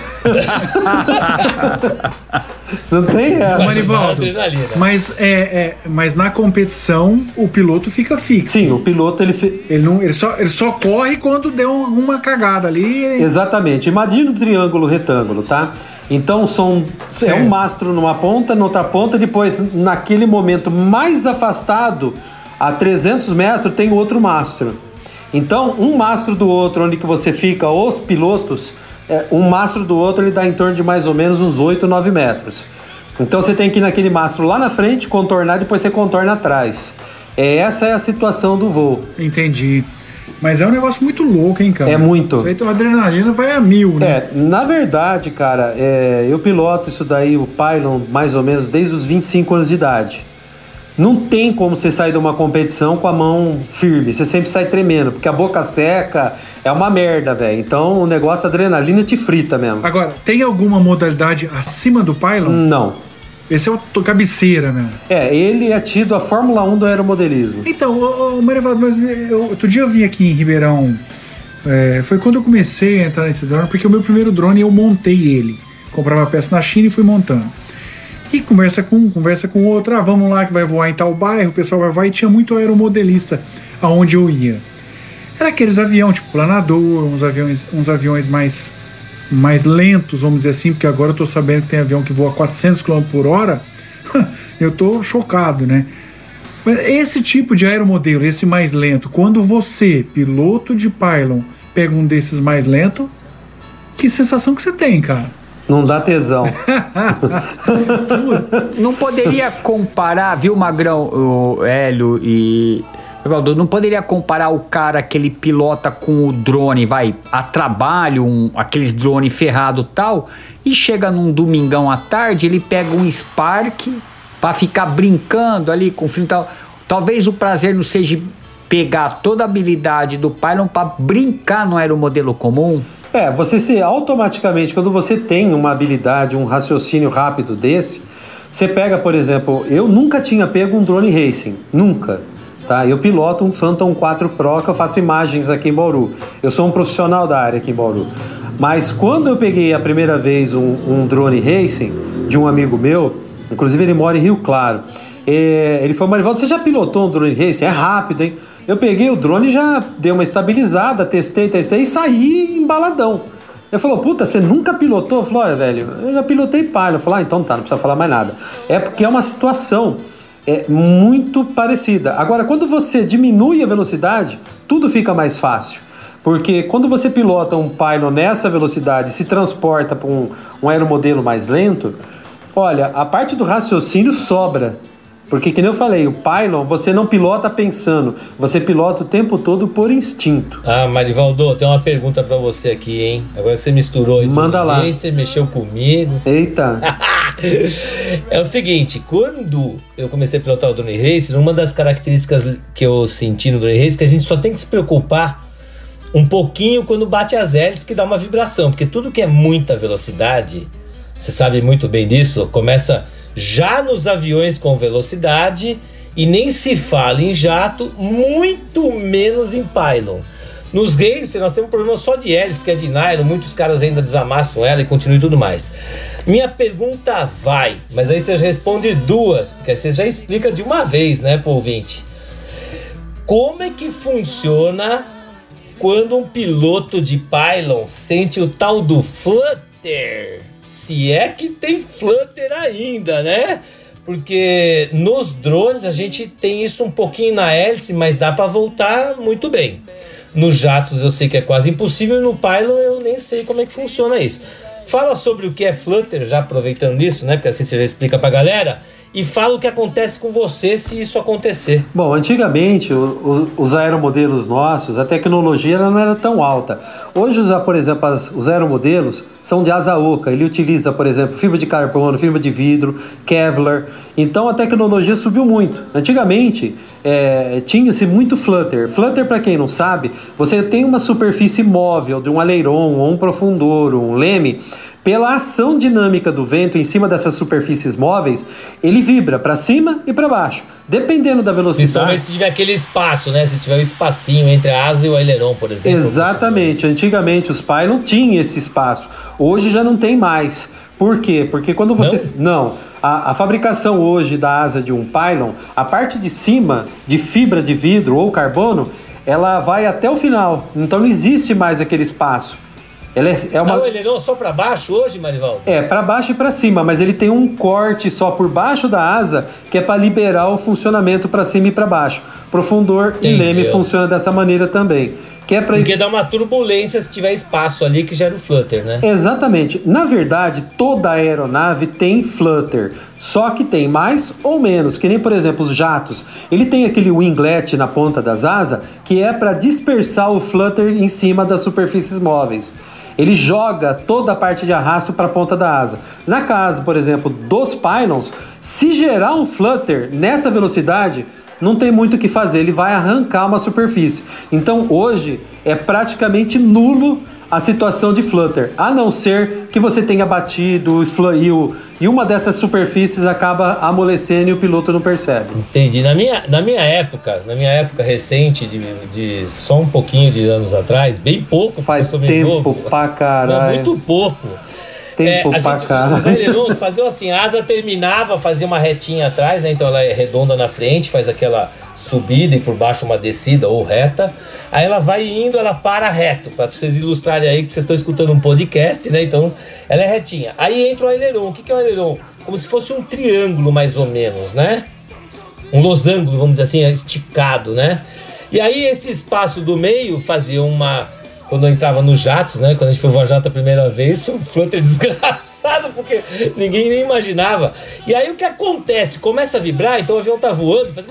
não tem essa. Marivaldo, Adrenalina. mas, é, é, mas na competição o piloto fica fixo. Sim, o piloto, ele... fi- Ele, não, ele, só, ele só corre quando deu uma cagada ali. Exatamente. Imagina um triângulo retângulo, tá? Então são é um mastro numa ponta, na outra ponta, depois naquele momento mais afastado, a 300 metros, tem outro mastro. Então, um mastro do outro, onde que você fica, os pilotos, é, um mastro do outro, ele dá em torno de mais ou menos uns 8, 9 metros. Então você tem que ir naquele mastro lá na frente, contornar, depois você contorna atrás. É, essa é a situação do voo. Entendi. Mas é um negócio muito louco, hein, cara? É muito. Aí, a adrenalina vai a mil, né? É, na verdade, cara, é, eu piloto isso daí, o Pylon, mais ou menos, desde os 25 anos de idade. Não tem como você sair de uma competição com a mão firme, você sempre sai tremendo, porque a boca seca é uma merda, velho. Então o negócio, a adrenalina te frita mesmo. Agora, tem alguma modalidade acima do Pylon? Não. Esse é o cabeceira mesmo. É, ele é tido a Fórmula 1 do aeromodelismo. Então, ô, ô, Marivaldo, mas eu, outro dia eu vim aqui em Ribeirão. é, foi quando eu comecei a entrar nesse drone, porque o meu primeiro drone eu montei ele. Comprava peça na China e fui montando. E conversa com um, conversa com outro. Ah, vamos lá que vai voar em tal bairro, o pessoal vai voar. E tinha muito aeromodelista aonde eu ia. Era aqueles aviões, tipo planador, uns aviões, uns aviões mais, mais lentos, vamos dizer assim, porque agora eu tô sabendo que tem avião que voa 400 km por hora. eu tô chocado, né? Mas esse tipo de aeromodelo, esse mais lento, quando você, piloto de pylon, pega um desses mais lento, que sensação que você tem, cara? Não dá tesão. Não poderia comparar, viu, Magrão, o Hélio e. Evaldo, não poderia comparar o cara que ele pilota com o drone, vai, a trabalho, um, aqueles drone ferrado tal, e chega num domingão à tarde, ele pega um Spark pra ficar brincando ali com o filho e tal. Talvez o prazer não seja pegar toda a habilidade do Pylon pra brincar no aeromodelo comum. É, você se automaticamente, quando você tem uma habilidade, um raciocínio rápido desse, você pega, por exemplo, eu nunca tinha pego um drone racing, nunca. Tá? Eu piloto um Phantom 4 Pro que eu faço imagens aqui em Bauru. Eu sou um profissional da área aqui em Bauru. Mas quando eu peguei a primeira vez um, um drone racing de um amigo meu, inclusive ele mora em Rio Claro, é, ele falou, Marivaldo, você já pilotou um drone racing? É rápido, hein? Eu peguei o drone já dei uma estabilizada, testei, testei e saí embaladão. Ele falou, puta, você nunca pilotou? Eu falei, olha, velho, eu já pilotei Pilot. Eu falei, ah, então tá, não precisa falar mais nada. É porque é uma situação é, muito parecida. Agora, quando você diminui a velocidade, tudo fica mais fácil. Porque quando você pilota um Pylon nessa velocidade se transporta para um, um aeromodelo mais lento, olha, a parte do raciocínio sobra. Porque, que nem eu falei, o Pylon você não pilota pensando, você pilota o tempo todo por instinto. Ah, Marivaldo, tem uma pergunta para você aqui, hein? Agora que você misturou aí Manda lá. Aí você mexeu comigo. Eita. é o seguinte, quando eu comecei a pilotar o Drone Racer, uma das características que eu senti no Drone Racer é que a gente só tem que se preocupar um pouquinho quando bate as hélices que dá uma vibração, porque tudo que é muita velocidade, você sabe muito bem disso, começa já nos aviões com velocidade e nem se fala em jato, muito menos em pylon. Nos racers nós temos um problema só de hélice, que é de nylon, muitos caras ainda desamassam ela e continuam tudo mais. Minha pergunta vai, mas aí você responde duas, porque aí você já explica de uma vez, né, pro ouvinte. Como é que funciona quando um piloto de pylon sente o tal do flutter? Se é que tem flutter ainda, né? Porque nos drones a gente tem isso um pouquinho na hélice, mas dá para voltar muito bem. Nos jatos eu sei que é quase impossível, e no Pylon eu nem sei como é que funciona isso. Fala sobre o que é flutter, já aproveitando isso, né? Porque assim você já explica pra galera e fala o que acontece com você se isso acontecer. Bom, antigamente o, o, os aeromodelos nossos, a tecnologia não era tão alta. Hoje, por exemplo, as, os aeromodelos são de asa oca. Ele utiliza, por exemplo, fibra de carbono, fibra de vidro, Kevlar. Então a tecnologia subiu muito. Antigamente é, tinha-se muito flutter. Flutter, para quem não sabe, você tem uma superfície móvel de um aileron, ou um profundor, um leme pela ação dinâmica do vento em cima dessas superfícies móveis, ele vibra para cima e para baixo, dependendo da velocidade. Principalmente se tiver aquele espaço, né? Se tiver um espacinho entre a asa e o aileron, por exemplo. Exatamente. Antigamente os não tinham esse espaço. Hoje já não tem mais. Por quê? Porque quando você. Não. não a, a, fabricação hoje da asa de um pylon, a parte de cima de fibra de vidro ou carbono, ela vai até o final. Então não existe mais aquele espaço. Ela é, é uma... Não, ele não só para baixo hoje, Marivaldo? É, para baixo e para cima, mas ele tem um corte só por baixo da asa que é para liberar o funcionamento para cima e para baixo. Profundor Entendeu. e leme funciona dessa maneira também. Que é pra Porque dá uma turbulência se tiver espaço ali que gera o flutter, né? Exatamente. Na verdade, toda aeronave tem flutter, só que tem mais ou menos, que nem por exemplo os jatos. Ele tem aquele winglet na ponta das asas que é para dispersar o flutter em cima das superfícies móveis ele joga toda a parte de arrasto para a ponta da asa. Na casa, por exemplo, dos pylons, se gerar um flutter nessa velocidade, não tem muito o que fazer, ele vai arrancar uma superfície. Então hoje é praticamente nulo a situação de flutter, a não ser que você tenha batido e, o, e uma dessas superfícies acaba amolecendo e o piloto não percebe. Entendi. Na minha, na minha época, na minha época recente, de, de só um pouquinho de anos atrás, bem pouco, faz tempo novo, pra caralho. Muito pouco. Tempo é, pra caralho. Os faziam assim, a asa terminava, fazia uma retinha atrás, né? Então ela é redonda na frente, faz aquela subida e por baixo uma descida ou reta. Aí ela vai indo, ela para reto, para vocês ilustrarem aí que vocês estão escutando um podcast, né? Então ela é retinha. Aí entra o aileron. O que, que é o aileron? Como se fosse um triângulo, mais ou menos, né? Um losango, vamos dizer assim, esticado, né? E aí esse espaço do meio fazia uma. Quando eu entrava nos jatos, né? Quando a gente foi voar jato a primeira vez, foi um flutter desgraçado, porque ninguém nem imaginava. E aí o que acontece? Começa a vibrar, então o avião tá voando, faz...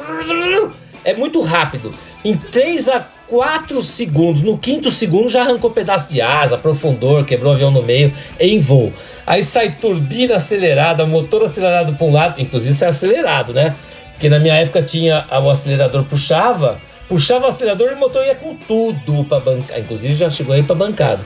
é muito rápido. Em 3 a 4 segundos. No quinto segundo já arrancou pedaço de asa, profundor, quebrou o avião no meio, em voo. Aí sai turbina acelerada, motor acelerado para um lado, inclusive acelerado, né? Porque na minha época tinha o acelerador puxava, puxava o acelerador e o motor ia com tudo para bancar. Inclusive já chegou aí para bancada.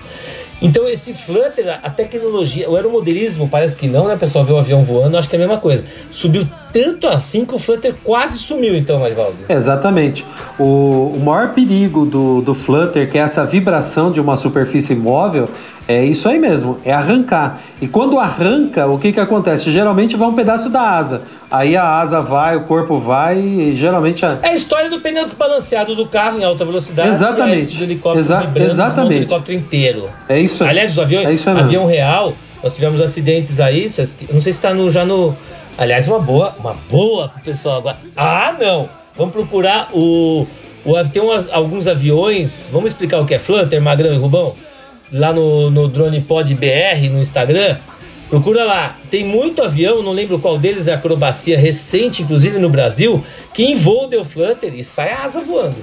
Então esse Flutter, a tecnologia, o aeromodelismo parece que não, né? Pessoal vê o avião voando, acho que é a mesma coisa. Subiu tanto assim que o Flutter quase sumiu, então, Marivaldo. Exatamente. O, o maior perigo do, do Flutter, que é essa vibração de uma superfície móvel, é isso aí mesmo, é arrancar. E quando arranca, o que, que acontece? Geralmente vai um pedaço da asa. Aí a asa vai, o corpo vai e geralmente. A... É a história do pneu desbalanceado do carro em alta velocidade. Exatamente. do helicóptero Exa exatamente. helicóptero inteiro. É isso aí. Aliás, os aviões, É avião real, nós tivemos acidentes aí, não sei se tá no, já no. Aliás, uma boa, uma boa pro pessoal agora. Ah, não! Vamos procurar o. o tem alguns aviões. Vamos explicar o que é Flutter, Magrão e Rubão? Lá no, no Drone Pod BR, no Instagram. Procura lá. Tem muito avião, não lembro qual deles é acrobacia recente, inclusive no Brasil, que em voo deu Flutter e sai a asa voando.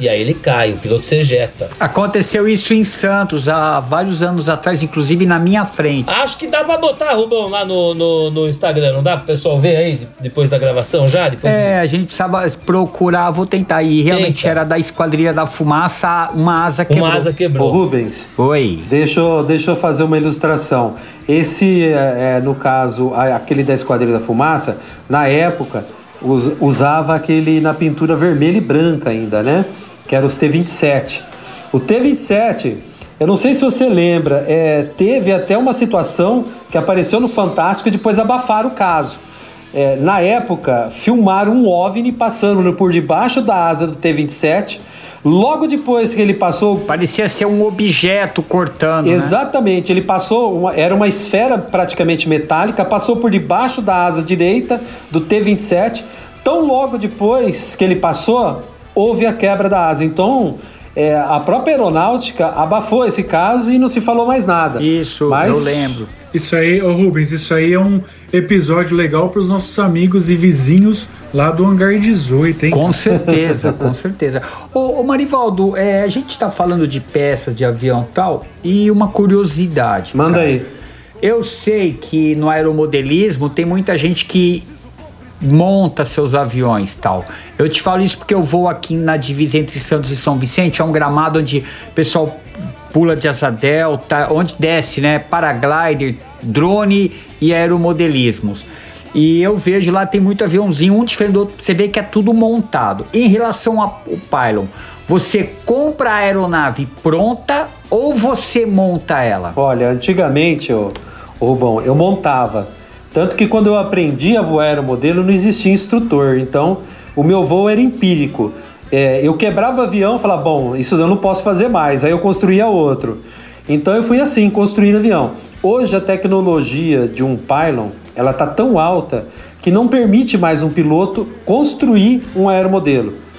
E aí ele cai, o piloto se ejeta. Aconteceu isso em Santos há vários anos atrás, inclusive na minha frente. Acho que dá pra botar, Rubão, lá no, no, no Instagram, não dá pro pessoal ver aí de- depois da gravação já? Depois É, a gente precisava procurar, vou tentar. E realmente Tenta. era da Esquadrilha da Fumaça, uma asa quebrou. Uma asa Ô quebrou. Rubens, Oi. deixa eu, deixa eu fazer uma ilustração. Esse, é, é, no caso, aquele da Esquadrilha da Fumaça, na época, us- usava aquele na pintura vermelha e branca ainda, né? Que era os T-27. O T-27, eu não sei se você lembra, é, teve até uma situação que apareceu no Fantástico e depois abafaram o caso. É, na época, filmaram um OVNI passando por debaixo da asa do T-27. Logo depois que ele passou Parecia ser um objeto cortando. né? Exatamente, ele passou, uma- era uma esfera praticamente metálica, passou por debaixo da asa direita do T-27. Tão logo depois que ele passou, houve a quebra da asa. Então, é, a própria aeronáutica abafou esse caso e não se falou mais nada. Isso, Mas- eu lembro. Isso aí, ô Rubens, isso aí é um episódio legal para os nossos amigos e vizinhos lá do Hangar 18, hein? Com certeza, com certeza. Ô, ô Marivaldo, é, a gente tá falando de peças de avião e tal, e uma curiosidade. Manda cara. aí. Eu sei que no aeromodelismo tem muita gente que monta seus aviões tal. Eu te falo isso porque eu vou aqui na divisa entre Santos e São Vicente, é um gramado onde o pessoal pula de asa delta, onde desce, né? Paraglider, drone e aeromodelismos. E eu vejo lá tem muito aviãozinho, um diferente do outro, você vê que é tudo montado. Em relação ao pylon, você compra a aeronave pronta ou você monta ela? Olha, antigamente, ô, ô Rubão, eu montava. Tanto que quando eu aprendi a voar aeromodelo, não existia instrutor. Então, o meu voo era empírico. É, eu quebrava avião e falava, bom, isso eu não posso fazer mais. Aí eu construía outro. Então eu fui assim, construindo avião. Hoje a tecnologia de um pylon, ela tá tão alta que não permite mais um piloto construir um aeromodelo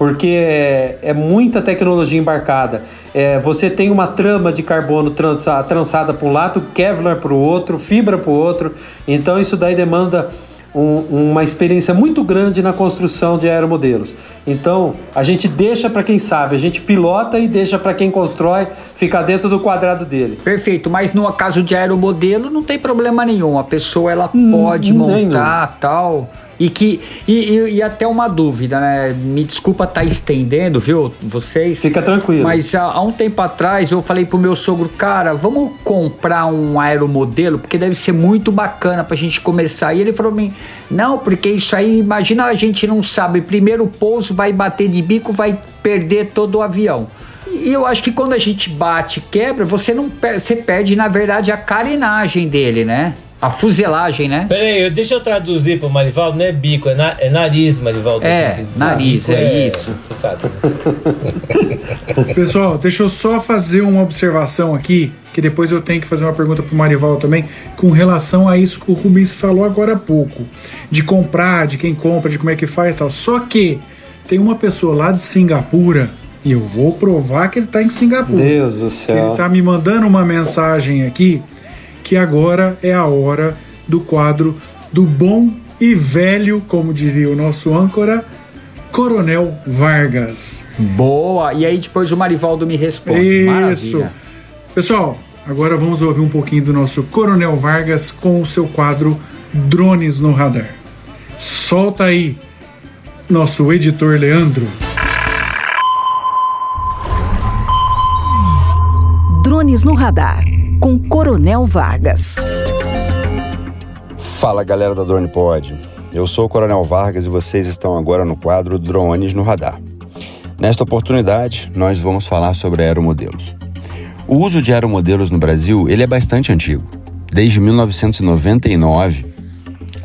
porque é, é muita tecnologia embarcada. É, você tem uma trama de carbono trança, trançada para um lado, Kevlar para o outro, fibra para o outro. Então isso daí demanda um- uma experiência muito grande na construção de aeromodelos. Então a gente deixa para quem sabe, a gente pilota e deixa para quem constrói ficar dentro do quadrado dele. Perfeito, mas no caso de aeromodelo não tem problema nenhum. A pessoa ela Hum, pode nenhum. montar tal. E que e, e- e até uma dúvida, né? Me desculpa estar estendendo, viu, vocês? Fica tranquilo. Mas há, há um tempo atrás eu falei pro meu sogro, cara, vamos comprar um aeromodelo, porque deve ser muito bacana pra gente começar. E ele falou pra mim, não, porque isso aí, imagina a gente não sabe, primeiro o pouso vai bater de bico, vai perder todo o avião. E eu acho que quando a gente bate e quebra, você não per você perde, na verdade, a carenagem dele, né? A fuselagem, né? Peraí, eu- deixa eu traduzir pro Marivaldo, não é bico, é, na- é nariz, Marivaldo. É, dizer, nariz, bico é isso. Você sabe. Pessoal, deixa eu só fazer uma observação aqui, que depois eu tenho que fazer uma pergunta pro Marival também, com relação a isso que o Rubens falou agora há pouco, de comprar, de quem compra, de como é que faz e tal. Só que tem uma pessoa lá de Singapura, e eu vou provar que ele tá em Singapura. Deus do que céu. ele tá me mandando uma mensagem aqui que agora é a hora do quadro do bom e velho, como diria o nosso âncora, Coronel Vargas. Boa! E aí depois o Marivaldo me responde. Isso. Maravilha. Pessoal, agora vamos ouvir um pouquinho do nosso Coronel Vargas com o seu quadro Drones no Radar. Solta aí, nosso editor Leandro. Drones no Radar, com Coronel Vargas. Fala galera da Drone Pod. Eu sou o Coronel Vargas e vocês estão agora no quadro Drones no Radar. Nesta oportunidade, nós vamos falar sobre aeromodelos. O uso de aeromodelos no Brasil ele é bastante antigo. Desde 1999,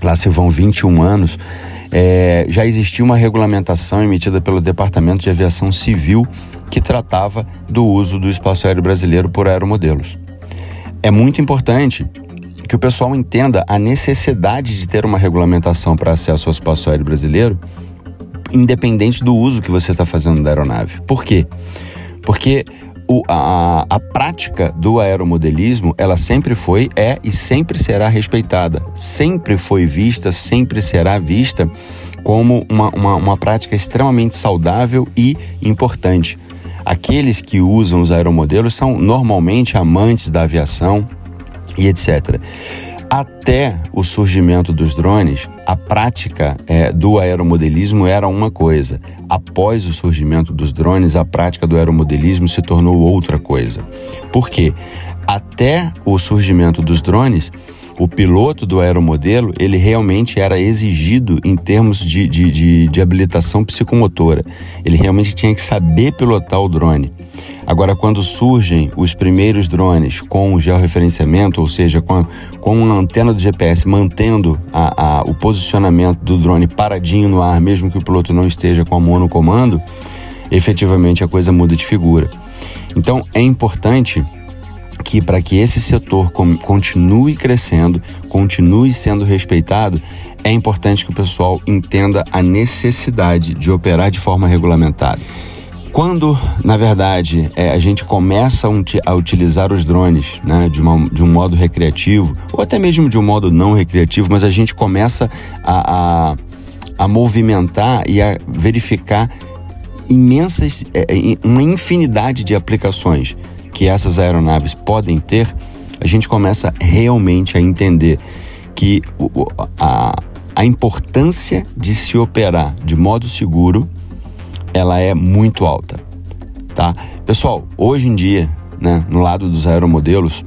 lá se vão 21 anos, é, já existia uma regulamentação emitida pelo Departamento de Aviação Civil que tratava do uso do espaço aéreo brasileiro por aeromodelos. É muito importante que o pessoal entenda a necessidade de ter uma regulamentação para acesso ao espaço aéreo brasileiro, independente do uso que você está fazendo da aeronave. Por quê? Porque o, a, a prática do aeromodelismo, ela sempre foi, é e sempre será respeitada. Sempre foi vista, sempre será vista como uma, uma, uma prática extremamente saudável e importante. Aqueles que usam os aeromodelos são normalmente amantes da aviação e etc. Até o surgimento dos drones, a prática é, do aeromodelismo era uma coisa. Após o surgimento dos drones, a prática do aeromodelismo se tornou outra coisa. Por quê? Até o surgimento dos drones, o piloto do aeromodelo, ele realmente era exigido em termos de, de, de, de habilitação psicomotora. Ele realmente tinha que saber pilotar o drone. Agora, quando surgem os primeiros drones com o georreferenciamento, ou seja, com, a, com uma antena do GPS mantendo a, a, o posicionamento do drone paradinho no ar, mesmo que o piloto não esteja com a mão no comando, efetivamente a coisa muda de figura. Então, é importante que para que esse setor continue crescendo, continue sendo respeitado, é importante que o pessoal entenda a necessidade de operar de forma regulamentada. Quando, na verdade, é, a gente começa a utilizar os drones né, de, uma, de, um modo recreativo, ou até mesmo de um modo não recreativo, mas a gente começa a, a, a movimentar e a verificar imensas, é, uma infinidade de aplicações que essas aeronaves podem ter, a gente começa realmente a entender que a, a importância de se operar de modo seguro ela é muito alta, tá? Pessoal, hoje em dia, né, no lado dos aeromodelos,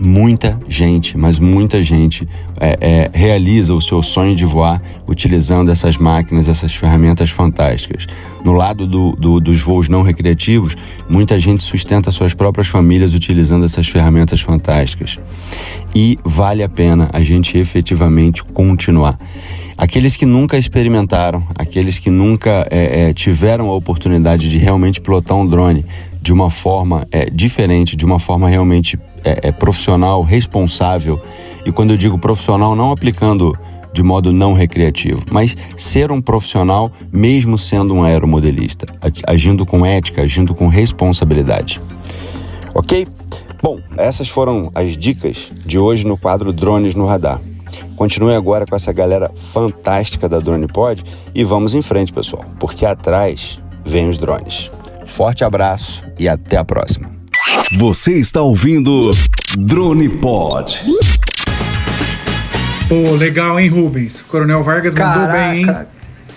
muita gente, mas muita gente é, é, realiza o seu sonho de voar utilizando essas máquinas, essas ferramentas fantásticas. No lado do, do, dos voos não recreativos, muita gente sustenta suas próprias famílias utilizando essas ferramentas fantásticas. E vale a pena a gente efetivamente continuar. Aqueles que nunca experimentaram, aqueles que nunca é, é, tiveram a oportunidade de realmente pilotar um drone de uma forma é, diferente, de uma forma realmente é, é, profissional, responsável, e quando eu digo profissional, não aplicando de modo não recreativo, mas ser um profissional mesmo sendo um aeromodelista, agindo com ética, agindo com responsabilidade. Ok? Bom, essas foram as dicas de hoje no quadro Drones no Radar. Continue agora com essa galera fantástica da Drone Pod e vamos em frente, pessoal, porque atrás vem os drones. Forte abraço e até a próxima. Você está ouvindo Drone Pod. Pô, legal, hein, Rubens? Coronel Vargas Caraca, mandou bem, hein?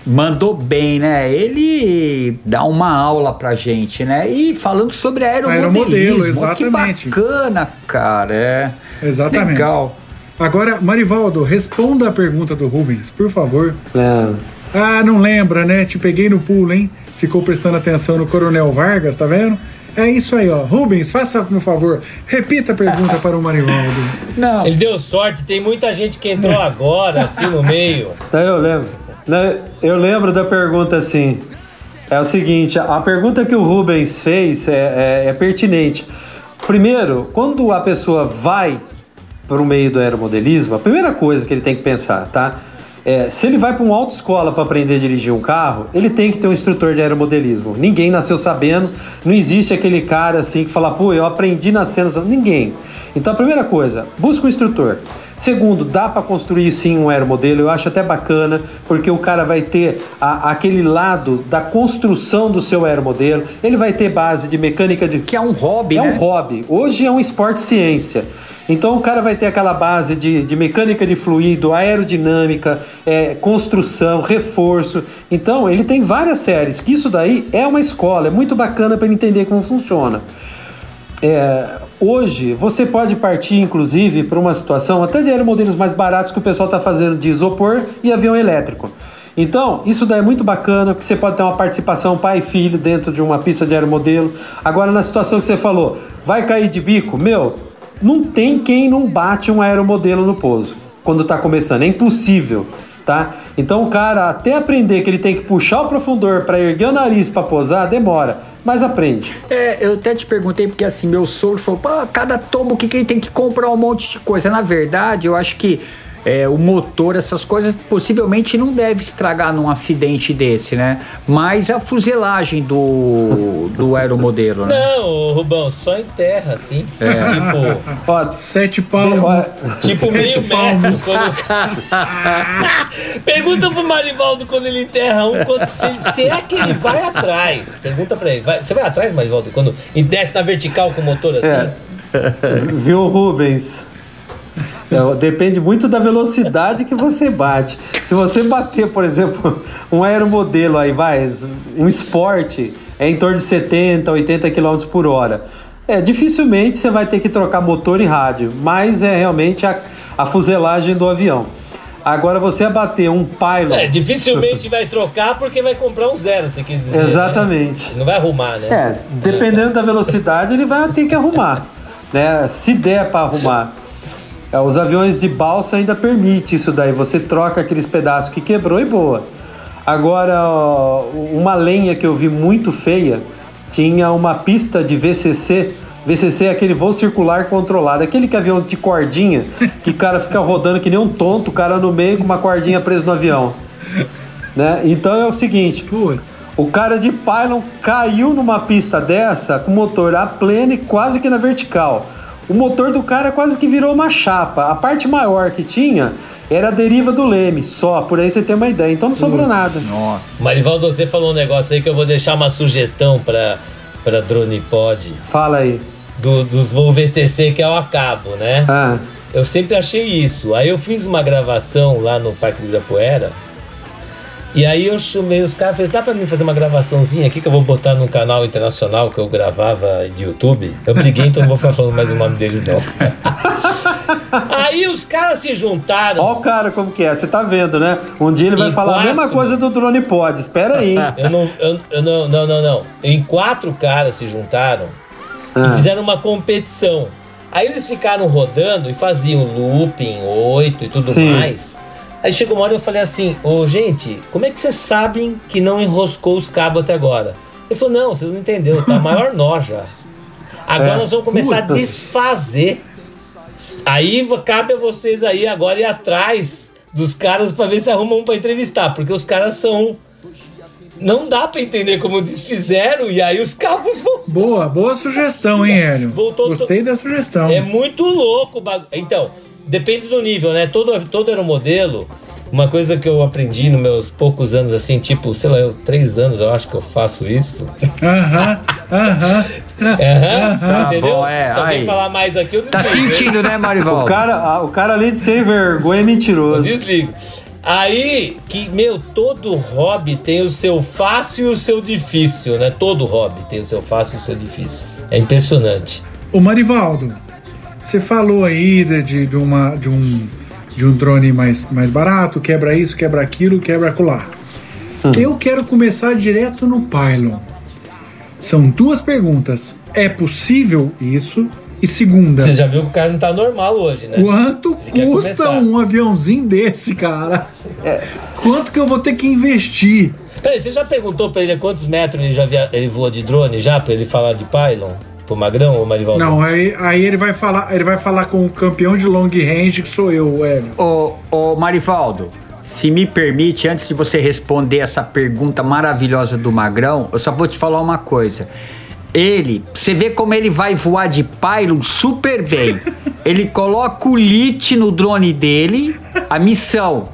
Mandou bem, né? Ele dá uma aula pra gente, né? E falando sobre aeromodelismo. Aeromodelo, exatamente. Que bacana, cara. É. Exatamente. Legal. Agora, Marivaldo, responda a pergunta do Rubens, por favor. É. Ah, não lembra, né? Te peguei no pulo, hein? Ficou prestando atenção no Coronel Vargas, tá vendo? É isso aí, ó. Rubens, faça por favor. Repita a pergunta para o Marivaldo. Não. Ele deu sorte, tem muita gente que entrou agora, assim, no meio. Não, eu lembro. Não, eu lembro da pergunta assim. É o seguinte, a pergunta que o Rubens fez é, é, é pertinente. Primeiro, quando a pessoa vai para o meio do aeromodelismo, a primeira coisa que ele tem que pensar, tá? É, se ele vai para uma autoescola para aprender a dirigir um carro, ele tem que ter um instrutor de aeromodelismo. Ninguém nasceu sabendo, não existe aquele cara assim que fala, pô, eu aprendi nascendo. Ninguém. Então a primeira coisa, busca um instrutor. Segundo, dá para construir sim um aeromodelo, eu acho até bacana, porque o cara vai ter a, aquele lado da construção do seu aeromodelo, ele vai ter base de mecânica de. Que é um hobby, é né? um hobby. Hoje é um esporte ciência. Então o cara vai ter aquela base de, de mecânica de fluido, aerodinâmica, é, construção, reforço. Então ele tem várias séries, que isso daí é uma escola, é muito bacana para ele entender como funciona. É, hoje você pode partir, inclusive, para uma situação até de aeromodelos mais baratos que o pessoal está fazendo de isopor e avião elétrico. Então, isso daí é muito bacana, porque você pode ter uma participação pai e filho dentro de uma pista de aeromodelo. Agora, na situação que você falou, vai cair de bico? Meu, não tem quem não bate um aeromodelo no pouso quando está começando, é impossível. Tá? Então o cara até aprender que ele tem que puxar o profundor para erguer o nariz para posar, demora. mas aprende. É, eu até te perguntei, porque assim, meu sogro falou, cada tombo que ele tem que comprar um monte de coisa. Na verdade, eu acho que é, o motor, essas coisas, possivelmente não deve estragar num acidente desse, né? Mas a fuselagem do, do aeromodelo, né? Não, Rubão, só em terra, assim. É. Tipo, Ó, sete palmos. tipo sete meio palmos. metro. Quando... Pergunta pro Marivaldo quando ele enterra um, quanto, é que ele vai atrás. Pergunta pra ele. Vai, você vai atrás, Marivaldo, quando e desce na vertical com o motor assim? É. Viu, Rubens? É, depende muito da velocidade que você bate. Se você bater, por exemplo, um aeromodelo aí, vai, um esporte, é em torno de 70, 80 km por hora. É, dificilmente você vai ter que trocar motor e rádio, mas é realmente a, a fuselagem do avião. Agora você abater um pylon. É, dificilmente vai trocar porque vai comprar um zero, se quis dizer. Exatamente. Né? Não vai arrumar, né? É, dependendo da velocidade, ele vai ter que arrumar. Né? Se der para arrumar. É, Os aviões de balsa ainda permite isso daí. Você troca aqueles pedaços que quebrou e boa. Agora, uma lenha que eu vi muito feia tinha uma pista de VCC. VCC é aquele voo circular controlado, aquele que é avião de cordinha, que o cara fica rodando que nem um tonto, o cara no meio com uma cordinha preso no avião. Né? Então é o seguinte, o cara de pylon caiu numa pista dessa com o motor a pleno e quase que na vertical. O motor do cara quase que virou uma chapa. A parte maior que tinha era a deriva do leme, só. Por aí você tem uma ideia. Então não sobrou nada. Marivaldo, você falou um negócio aí que eu vou deixar uma sugestão pra, pra Drone Pod. Fala aí. Do, dos voos VCC que é o acabo, né? Ah. Eu sempre achei isso. Aí eu fiz uma gravação lá no Parque do Ibirapuera. E aí eu chamei os caras, falei, dá pra mim fazer uma gravaçãozinha aqui que eu vou botar num canal internacional que eu gravava de YouTube? Eu briguei, então não vou ficar falando mais o nome deles não. aí os caras se juntaram. Ó o cara como que é, você tá vendo, né? Um dia ele vai Em falar a quatro. mesma coisa do drone pod. Espera aí. Eu não, eu, eu não, não, não, não. Em quatro caras se juntaram Ah. e fizeram uma competição. Aí eles ficaram rodando e faziam looping, oito e tudo Sim. mais. Aí chegou uma hora e eu falei assim, ô gente, como é que vocês sabem que não enroscou os cabos até agora? Ele falou, não, vocês não entenderam, tá maior nó já. Agora É. nós vamos começar Puta. a desfazer. Aí cabe a vocês aí agora ir atrás dos caras pra ver se arrumam um pra entrevistar, porque os caras são. Não dá pra entender como desfizeram e aí os cabos vão. Boa, boa sugestão, hein, Hélio? Voltou- Gostei da sugestão. É muito louco o bagulho. Então, depende do nível, né? Todo, todo aeromodelo, uma coisa que eu aprendi nos meus poucos anos, assim, tipo, sei lá, eu, três anos eu acho que eu faço isso. Aham, aham. Aham, Tá entendeu? bom, é, Se alguém aí. falar mais aqui, eu Tá desligo, hein? sentindo, né, Marivaldo? O cara, o cara, além de ser vergonha, é Eu mentiroso. desligo. Aí, que, meu, todo hobby tem o seu fácil e o seu difícil, né? Todo hobby tem o seu fácil e o seu difícil. É impressionante. Ô Marivaldo, você falou aí de, de, uma, de, um, de um drone mais, mais barato, quebra isso, quebra aquilo, quebra acolá. Eu quero começar direto no Pylon. São duas perguntas. É possível isso? E segunda, Você já viu que o cara não tá normal hoje, né? quanto Ele custa um aviãozinho desse, cara? Quanto que eu vou ter que investir? Peraí, você já perguntou pra ele quantos metros ele já via, ele voa de drone já, pra ele falar de pylon? Pro Magrão ou Marivaldo? Não, aí, aí ele vai falar, ele vai falar com o campeão de long range que sou eu, Hélio. Ô, ô Marivaldo, se me permite, antes de você responder essa pergunta maravilhosa do Magrão, eu só vou te falar uma coisa. Ele, você vê como ele vai voar de pylon super bem. Ele coloca o lit no drone dele, a missão.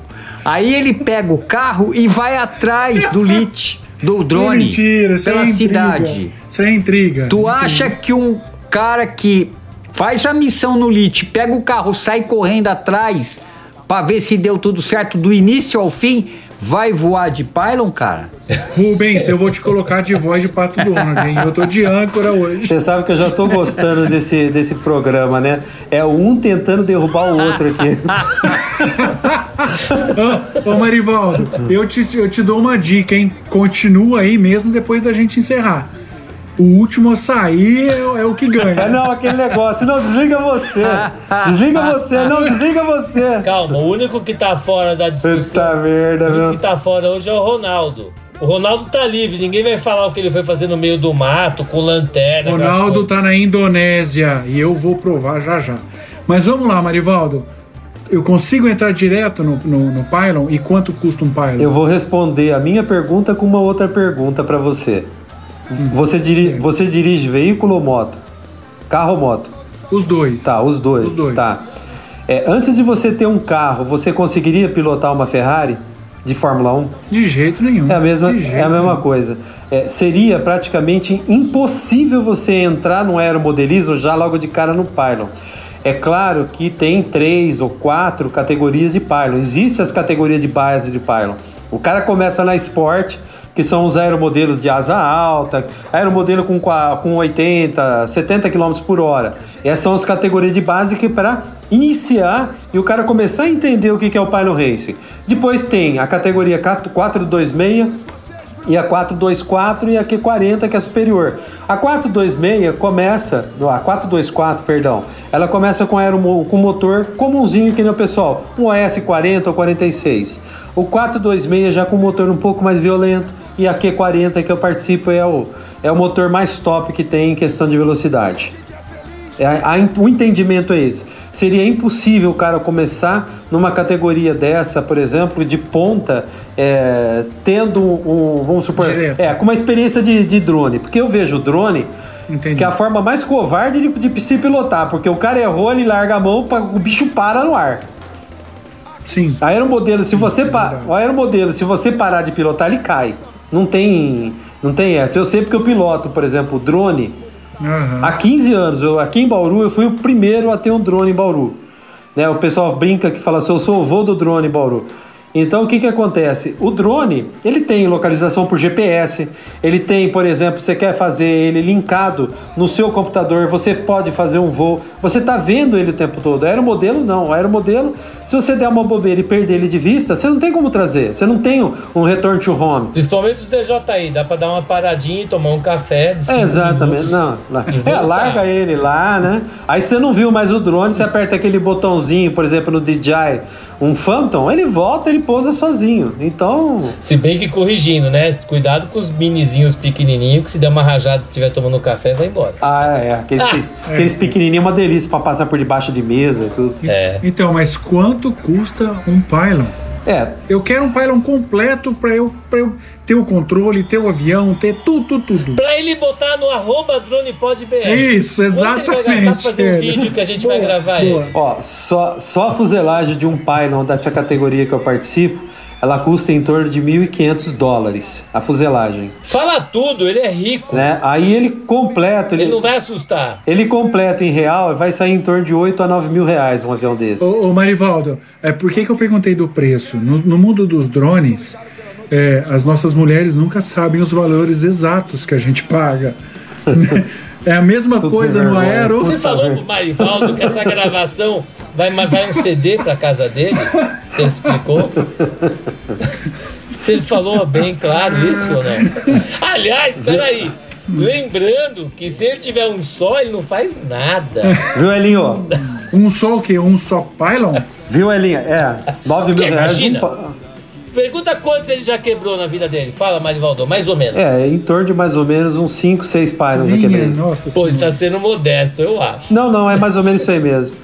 Aí ele pega o carro e vai atrás do lit, do drone, Mentira, isso pela é intriga. cidade. Isso é intriga. Tu acha que um cara que faz a missão no lit, pega o carro, sai correndo atrás pra ver se deu tudo certo do início ao fim, vai voar de pylon, cara? Rubens, eu vou te colocar de voz de Pato Donald, hein? Eu tô de âncora hoje. Você sabe que eu já tô gostando desse, desse programa, né? É um tentando derrubar o outro aqui. Ô, ô, Marivaldo, eu te, eu te dou uma dica, hein? Continua aí mesmo depois da gente encerrar. O último a sair é, é o que É ganha. não, aquele negócio. Não, desliga você. Desliga você, não, desliga você. Calma, o único que tá fora da discussão. Puta merda, O único meu. que tá fora hoje é o Ronaldo. O Ronaldo tá livre, ninguém vai falar o que ele foi fazer no meio do mato, com lanterna. Ronaldo tá na Indonésia e eu vou provar já já. Mas vamos lá, Marivaldo. Eu consigo entrar direto no, no, no Pylon e quanto custa um Pylon? Eu vou responder a minha pergunta com uma outra pergunta pra você. Você, diri você dirige veículo ou moto? Carro ou moto? Os dois. Tá, os dois. Os dois. Tá. É, antes de você ter um carro, você conseguiria pilotar uma Ferrari de Fórmula 1? De jeito nenhum. É a mesma, é a mesma nenhum. coisa. É, seria praticamente impossível você entrar no aeromodelismo já logo de cara no Pylon. É claro que tem três ou quatro categorias de Pylon. Existem as categorias de base de Pylon. O cara começa na Sport, que são os aeromodelos de asa alta, aeromodelo com, com 80, 70 km por hora. Essas são as categorias de base que para iniciar e o cara começar a entender o que é o Pylon Racing. Depois tem a categoria 426 e a 424 e a Q40 que é superior. A 426 começa, a 424, perdão, ela começa com aeromo, com motor comumzinho que nem o pessoal, um OS 40 ou 46. O 426 já com motor um pouco mais violento e a Q40 que eu participo é o, é o motor mais top que tem em questão de velocidade. É, a- o entendimento é esse. Seria impossível o cara começar numa categoria dessa, por exemplo, de ponta, é, tendo um, vamos supor, Direto. é, com uma experiência de, de drone. Porque eu vejo o drone Entendi. que é a forma mais covarde de, de se pilotar, porque o cara errou, ele larga a mão, o bicho para no ar. Sim. Aeromodelo, se você pa, o aeromodelo, se você parar de pilotar, ele cai. Não tem, não tem essa. Eu sei porque eu piloto, por exemplo, o drone. Aham. Há 15 anos, eu, aqui em Bauru, eu fui o primeiro a ter um drone em Bauru. Né, o pessoal brinca que fala assim, eu sou o vô do drone em Bauru. Então, o que que acontece? O drone, ele tem localização por GPS, ele tem, por exemplo, você quer fazer ele linkado no seu computador, você pode fazer um voo, você está vendo ele o tempo todo. Aeromodelo, não. O aeromodelo, se você der uma bobeira e perder ele de vista, você não tem como trazer, você não tem um, um return to home. Principalmente os DJI, dá pra dar uma paradinha e tomar um café. De É, exatamente, minutos. não. É, larga ele lá, né? Aí você não viu mais o drone, você aperta aquele botãozinho, por exemplo, no DJI, um Phantom, ele volta, ele pousa sozinho. Então, Se bem que corrigindo, né? Cuidado com os minizinhos pequenininhos, que se der uma rajada e estiver tomando café, vai embora. ah, é, aqueles, pe- aqueles pequenininhos é uma delícia pra passar por debaixo de mesa e tudo. É. Então, mas quanto custa um Pylon? É, Eu quero um Pylon completo pra eu, pra eu ter o controle, ter o avião, ter tudo, tudo, tudo. Pra ele botar no arroba DronePodBR. Isso, Quanto ele vai exatamente, fazer um vídeo que a gente vai Boa, gravar boa. ele? ó, só, só a fuselagem de um Pylon dessa categoria que eu participo, ela custa em torno de 1.500 dólares, a fuselagem, Fala tudo, ele é rico. né? Aí ele completo, Ele ele, não vai assustar. ele completo em real vai sair em torno de 8 a 9 mil reais um avião desse. Ô, ô Marivaldo, é, por que, que eu perguntei do preço? No, no mundo dos drones, é, as nossas mulheres nunca sabem os valores exatos que a gente paga. É a mesma Tudo coisa no aero. Você falou pro Marivaldo que essa gravação vai, vai um CD pra casa dele? Você explicou? Você falou bem claro isso ou não? Aliás, peraí. Lembrando que se ele tiver um só, ele não faz nada. Viu, Elinho? Um só o quê? Um só pylon? Viu, Elinha? É, 9 mil reais. imagina? Um Pergunta quantos ele já quebrou na vida dele. Fala, Marivaldo, mais ou menos. é, em torno de mais ou menos uns 5, 6 pylons já quebrei. nossa Pô, ele tá sendo modesto, eu acho. Não, não, é mais ou menos isso aí mesmo.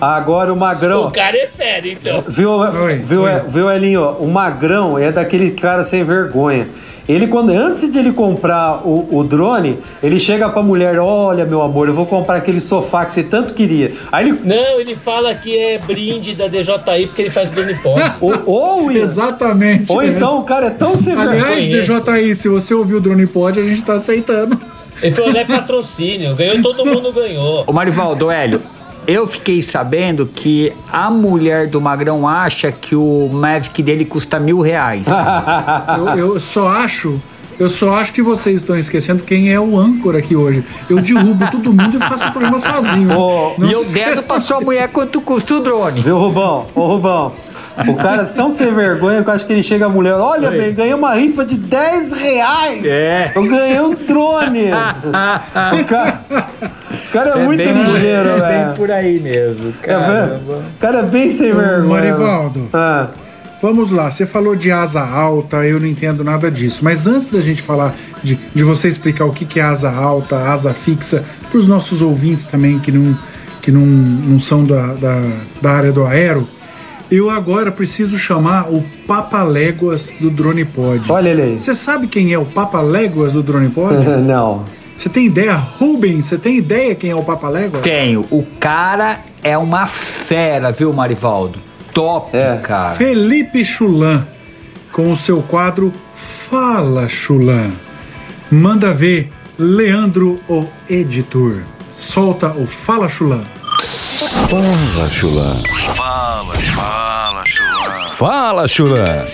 Agora o Magrão. O cara é fera, então. Viu, Oi, viu, oi. viu, Elinho? O Magrão é daquele cara sem vergonha. Ele, quando, antes de ele comprar o, o drone, ele chega pra mulher: Olha, meu amor, eu vou comprar aquele sofá que você tanto queria. Aí ele. Não, ele fala que é brinde da DJI porque ele faz drone pod. Ou, ou, Exatamente. ou né? então o cara é tão sem Aliás. DJI, se você ouviu o Drone Pod, a gente tá aceitando. Ele falou, não é patrocínio, ganhou, todo mundo ganhou. Ô Marivaldo, Hélio, eu fiquei sabendo que a mulher do Magrão acha que o Mavic dele custa mil reais. Eu, eu só acho. Eu só acho que vocês estão esquecendo quem é o âncora aqui hoje. Eu derrubo todo mundo e faço o programa sozinho. Ô, Não e eu dedo pra sua mulher quanto custa o drone. Viu, Rubão? Ô, Rubão. O cara é tão sem vergonha que eu acho que ele chega a mulher. Olha, bem, ganhei uma rifa de 10 reais. É. Eu ganhei um drone. o, cara, cara é, muito bem, ligeiro, é velho. bem por aí mesmo. É, bem- o cara é bem sem vergonha. Marivaldo. Ah, vamos lá. Você falou de asa alta, eu não entendo nada disso. Mas antes da gente falar de, de você explicar o que, que é asa alta, asa fixa, para os nossos ouvintes também que não, que não, não são da, da, da área do aero, eu agora preciso chamar o Papa Léguas do Drone Pod. Olha ele aí. Você sabe quem é o Papa Léguas do Drone Pod? não. Você tem ideia? Rubens, você tem ideia quem é o Papa Léguas? Tenho. O cara é uma fera, viu, Marivaldo? Top, É. cara. Felipe Chulan, com o seu quadro Fala Chulan. Manda ver Leandro, o editor. Solta o Fala Chulan. Fala, Chulã. Fala, fala, chulão. Fala, Chulã.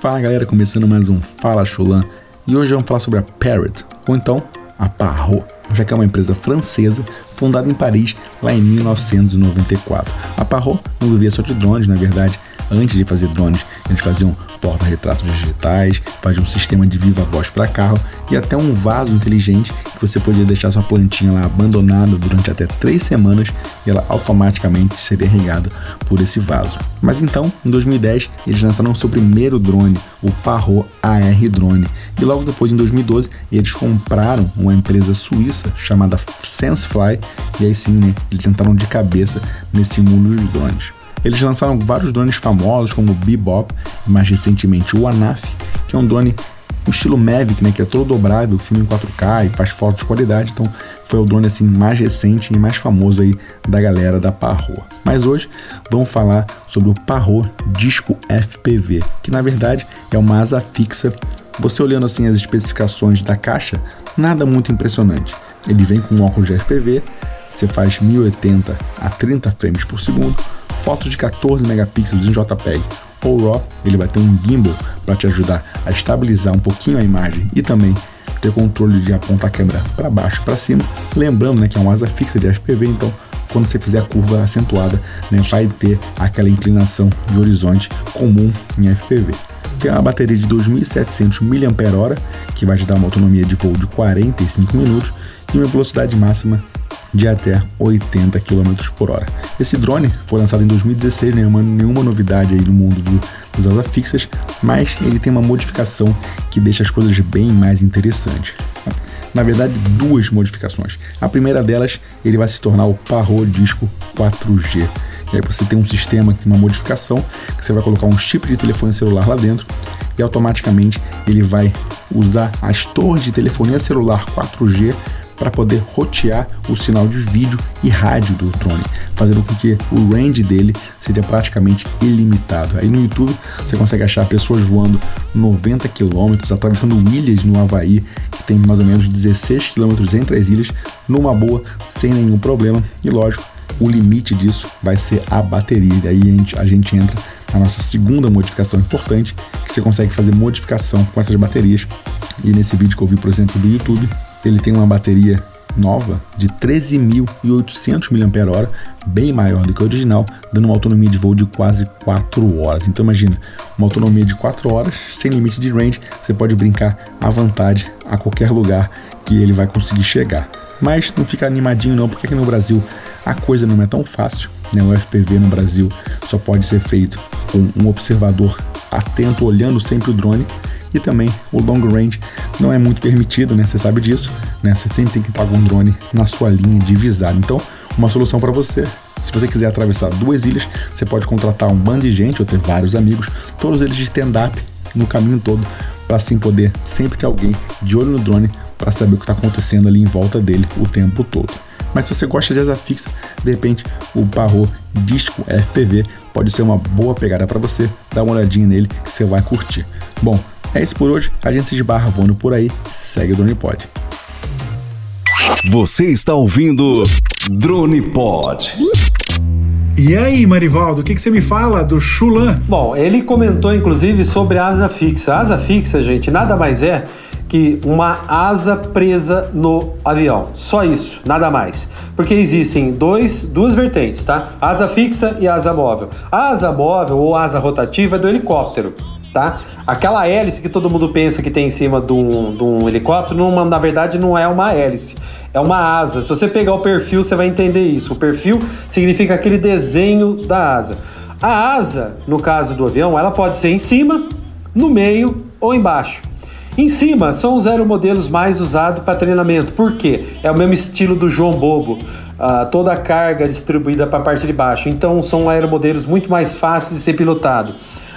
Fala galera, começando mais um Fala Chulan e hoje vamos falar sobre a Parrot, ou então a Parrot, já que é uma empresa francesa fundada em Paris lá em 1994. A Parrot não vivia só de drones, na verdade, antes de fazer drones, eles faziam porta-retratos digitais, faziam um sistema de viva voz para carro e até um vaso inteligente que você podia deixar sua plantinha lá abandonada durante até três semanas e ela automaticamente seria regada por esse vaso. Mas então, em 2010, eles lançaram seu primeiro drone, o Parrot AR Drone, e logo depois, em 2012, eles compraram uma empresa suíça chamada SenseFly e aí sim, né, eles entraram de cabeça nesse mundo dos drones. Eles lançaram vários drones famosos, como o Bebop e mais recentemente o Anaf, que é um drone no estilo Mavic, né, que é todo dobrável, filma em 4K e faz fotos de qualidade, então foi o drone assim mais recente e mais famoso aí da galera da Parrot. Mas hoje vamos falar sobre o Parrot Disco FPV, que na verdade é uma asa fixa. Você olhando assim as especificações da caixa, nada muito impressionante. Ele vem com um óculos de FPV, você faz 1080 a 30 frames por segundo, fotos de 14 megapixels em JPEG ou RAW, ele vai ter um gimbal para te ajudar a estabilizar um pouquinho a imagem e também ter controle de apontar a câmera para baixo para cima. Lembrando né, que é uma asa fixa de FPV, então quando você fizer a curva acentuada, né, vai ter aquela inclinação de horizonte comum em FPV. Tem uma bateria de 2.700 mAh, que vai te dar uma autonomia de voo de 45 minutos e uma velocidade máxima de até 80 km por hora. Esse drone foi lançado em 2016, nenhuma, nenhuma novidade aí no mundo do, dos asa fixas, mas ele tem uma modificação que deixa as coisas bem mais interessantes. Na verdade, duas modificações. A primeira delas, ele vai se tornar o Parrot Disco 4G. E aí você tem um sistema, uma modificação, que você vai colocar um chip de telefone celular lá dentro e automaticamente ele vai usar as torres de telefonia celular 4G para poder rotear o sinal de vídeo e rádio do drone, fazendo com que o range dele seja praticamente ilimitado. Aí no YouTube você consegue achar pessoas voando 90 km, atravessando ilhas no Havaí, que tem mais ou menos 16 km entre as ilhas, numa boa, sem nenhum problema. E lógico, o limite disso vai ser a bateria. E aí a gente, a gente entra na nossa segunda modificação importante, que você consegue fazer modificação com essas baterias. E nesse vídeo que eu vi, por exemplo, do YouTube, ele tem uma bateria nova de 13.800 mAh, bem maior do que a original, dando uma autonomia de voo de quase 4 horas. Então imagina, uma autonomia de 4 horas, sem limite de range, você pode brincar à vontade a qualquer lugar que ele vai conseguir chegar. Mas não fica animadinho não, porque aqui no Brasil a coisa não é tão fácil. Né? O FPV no Brasil só pode ser feito com um observador atento, olhando sempre o drone e também o long range não é muito permitido, né? Você sabe disso, né? Você sempre tem que estar com um drone na sua linha de visado. Então, uma solução para você. Se você quiser atravessar duas ilhas, você pode contratar um bando de gente ou ter vários amigos, todos eles de stand-up no caminho todo, para assim poder sempre ter alguém de olho no drone para saber o que está acontecendo ali em volta dele o tempo todo. Mas se você gosta de asa fixa, de repente o Parrot Disco FPV pode ser uma boa pegada para você. Dá uma olhadinha nele que você vai curtir. Bom, é isso por hoje. A gente se esbarra voando por aí. Segue o Drone Pod. Você está ouvindo Drone Pod. E aí, Marivaldo, o que, que você me fala do Chulan? Bom, ele comentou inclusive sobre a asa fixa. A asa fixa, gente, nada mais é que uma asa presa no avião. Só isso, nada mais. Porque existem dois, duas vertentes, tá? Asa fixa e asa móvel. A asa móvel ou asa rotativa é do helicóptero, tá? Aquela hélice que todo mundo pensa que tem em cima de um, de um helicóptero, numa, na verdade não é uma hélice, é uma asa. Se você pegar o perfil, você vai entender isso. O perfil significa aquele desenho da asa. A asa, no caso do avião, ela pode ser em cima, no meio ou embaixo. Em cima são os aeromodelos mais usados para treinamento. Por quê? É o mesmo estilo do João Bobo. Uh, toda a carga distribuída para a parte de baixo. Então são aeromodelos muito mais fáceis de ser pilotado.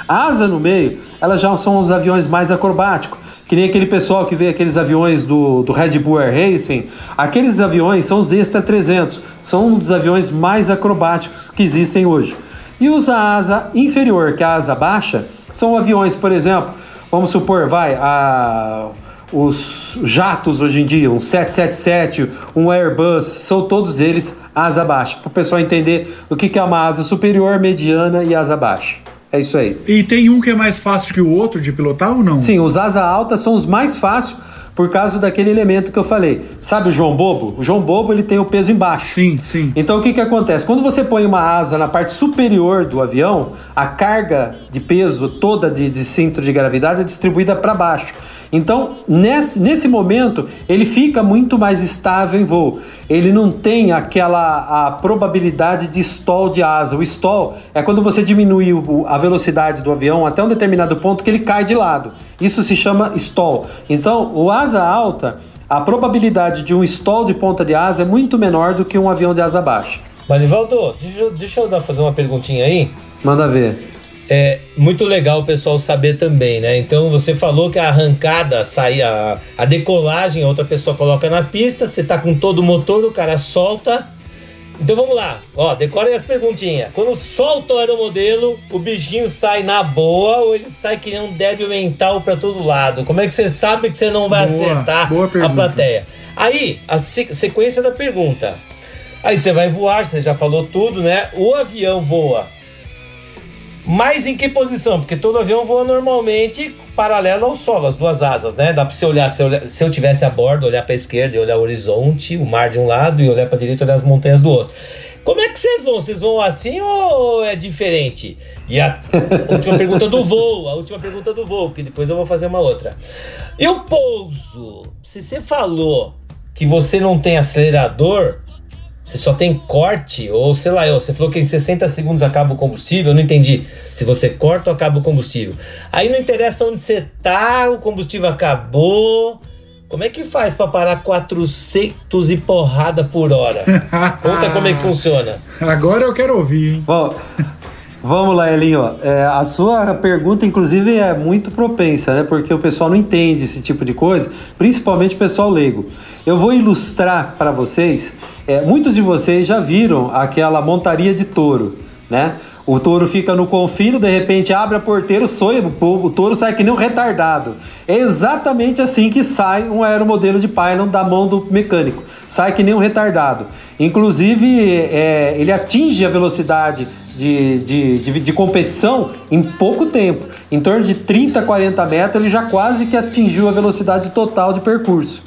A asa no meio, elas já são os aviões mais acrobáticos. Que nem aquele pessoal que vê aqueles aviões do, do Red Bull Air Racing. Aqueles aviões são os Extra 300. São um dos aviões mais acrobáticos que existem hoje. E os a asa inferior, que é a asa baixa, são aviões, por exemplo, vamos supor, vai, a, os jatos hoje em dia, um 777, um Airbus, são todos eles asa baixa, para o pessoal entender o que é uma asa superior, mediana e asa baixa. É isso aí. E tem um que é mais fácil que o outro de pilotar ou não? Sim, os asa altas são os mais fáceis por causa daquele elemento que eu falei. Sabe o João Bobo? O João Bobo ele tem o peso embaixo. Sim, sim. Então o que, que acontece? Quando você põe uma asa na parte superior do avião, a carga de peso toda de, de centro de gravidade é distribuída para baixo. Então, nesse, nesse momento, ele fica muito mais estável em voo. Ele não tem aquela a probabilidade de stall de asa. O stall é quando você diminui o, a velocidade do avião até um determinado ponto que ele cai de lado. Isso se chama stall. Então, o asa alta, a probabilidade de um stall de ponta de asa é muito menor do que um avião de asa baixa. Manivaldo, deixa, deixa eu fazer uma perguntinha aí. Manda ver. É muito legal o pessoal saber também, né? Então você falou que a arrancada, sai a, a decolagem, a outra pessoa coloca na pista, você tá com todo o motor, o cara solta. Então vamos lá, ó, decorem as perguntinhas. Quando solta o aeromodelo, o bichinho sai na boa ou ele sai que nem um débil mental para todo lado? Como é que você sabe que você não vai boa, acertar boa a plateia? Aí, a sequência da pergunta. Aí você vai voar, você já falou tudo, né? O avião voa mas em que posição? Porque todo avião voa normalmente paralelo ao solo, as duas asas, né? Dá pra você olhar, se eu, se eu tivesse a bordo, olhar pra esquerda e olhar o horizonte, o mar de um lado, e olhar pra direita e olhar as montanhas do outro. Como é que vocês vão? Vocês vão assim ou é diferente? E a última pergunta do voo, a última pergunta do voo, que depois eu vou fazer uma outra. E o pouso? Se você falou que você não tem acelerador, você só tem corte, ou sei lá, você falou que em 60 segundos acaba o combustível, eu não entendi se você corta ou acaba o combustível. Aí não interessa onde você tá, o combustível acabou. Como é que faz para parar 400 e porrada por hora? Conta como é que funciona. Agora eu quero ouvir, hein? Bom, Vamos lá, Elinho. É, a sua pergunta, inclusive, é muito propensa, né? Porque o pessoal não entende esse tipo de coisa, principalmente o pessoal leigo. Eu vou ilustrar para vocês. É, muitos de vocês já viram aquela montaria de touro, né? O touro fica no confino, de repente abre a porteira, soia, o touro sai que nem um retardado. É exatamente assim que sai um aeromodelo de pylon da mão do mecânico. Sai que nem um retardado. Inclusive, é, ele atinge a velocidade de, de, de, de, competição em pouco tempo. Em torno de 30, 40 metros, ele já quase que atingiu a velocidade total de percurso.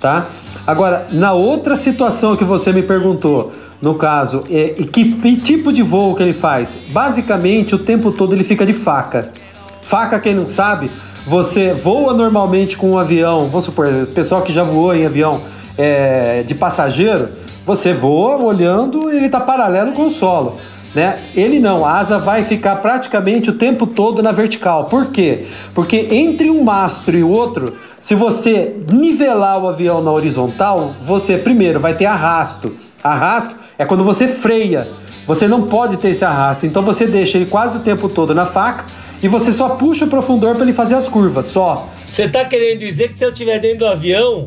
Tá? Agora, na outra situação que você me perguntou, no caso, é, que, que tipo de voo que ele faz? Basicamente, o tempo todo ele fica de faca. Faca, quem não sabe, você voa normalmente com um avião, vamos supor, pessoal que já voou em avião é, de passageiro, você voa olhando e ele está paralelo com o solo. Né? Ele não, a asa vai ficar praticamente o tempo todo na vertical. Por quê? Porque entre um mastro e o outro, se você nivelar o avião na horizontal, você primeiro vai ter arrasto. Arrasto é quando você freia. Você não pode ter esse arrasto, então você deixa ele quase o tempo todo na faca e você só puxa o profundor para ele fazer as curvas, só. Você está querendo dizer que se eu estiver dentro do avião,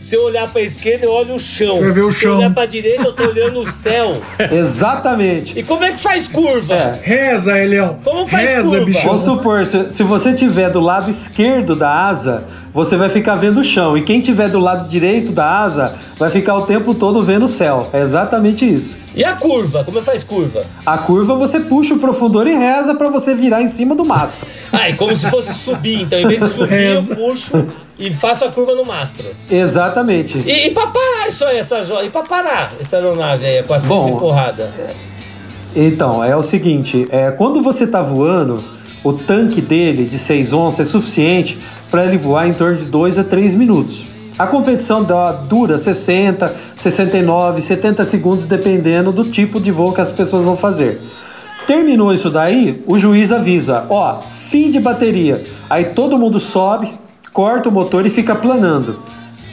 se eu olhar pra esquerda, eu olho o chão. Você vê o Se chão. eu olhar pra direita, eu tô olhando o céu. Exatamente. E como é que faz curva? É. Reza, Elião. Como faz Reza, curva? bichão. Vamos supor, se, se você tiver do lado esquerdo da asa, você vai ficar vendo o chão. E quem tiver do lado direito da asa vai ficar o tempo todo vendo o céu. É exatamente isso. E a curva? Como é que faz curva? A curva você puxa o profundor e reza para você virar em cima do mastro. Ah, é como se fosse subir. Então, em vez de subir, Reza. eu puxo e faço a curva no mastro. Exatamente. E, e pra parar isso aí, essa. E pra parar essa aeronave aí, 400 Bom, e porrada? Então, é o seguinte, é, quando você está voando, o tanque dele de 6 onças é suficiente para ele voar em torno de 2 a 3 minutos. A competição dura 60, 69, 70 segundos, dependendo do tipo de voo que as pessoas vão fazer. Terminou isso daí, o juiz avisa, ó, fim de bateria. Aí todo mundo sobe, corta o motor e fica planando,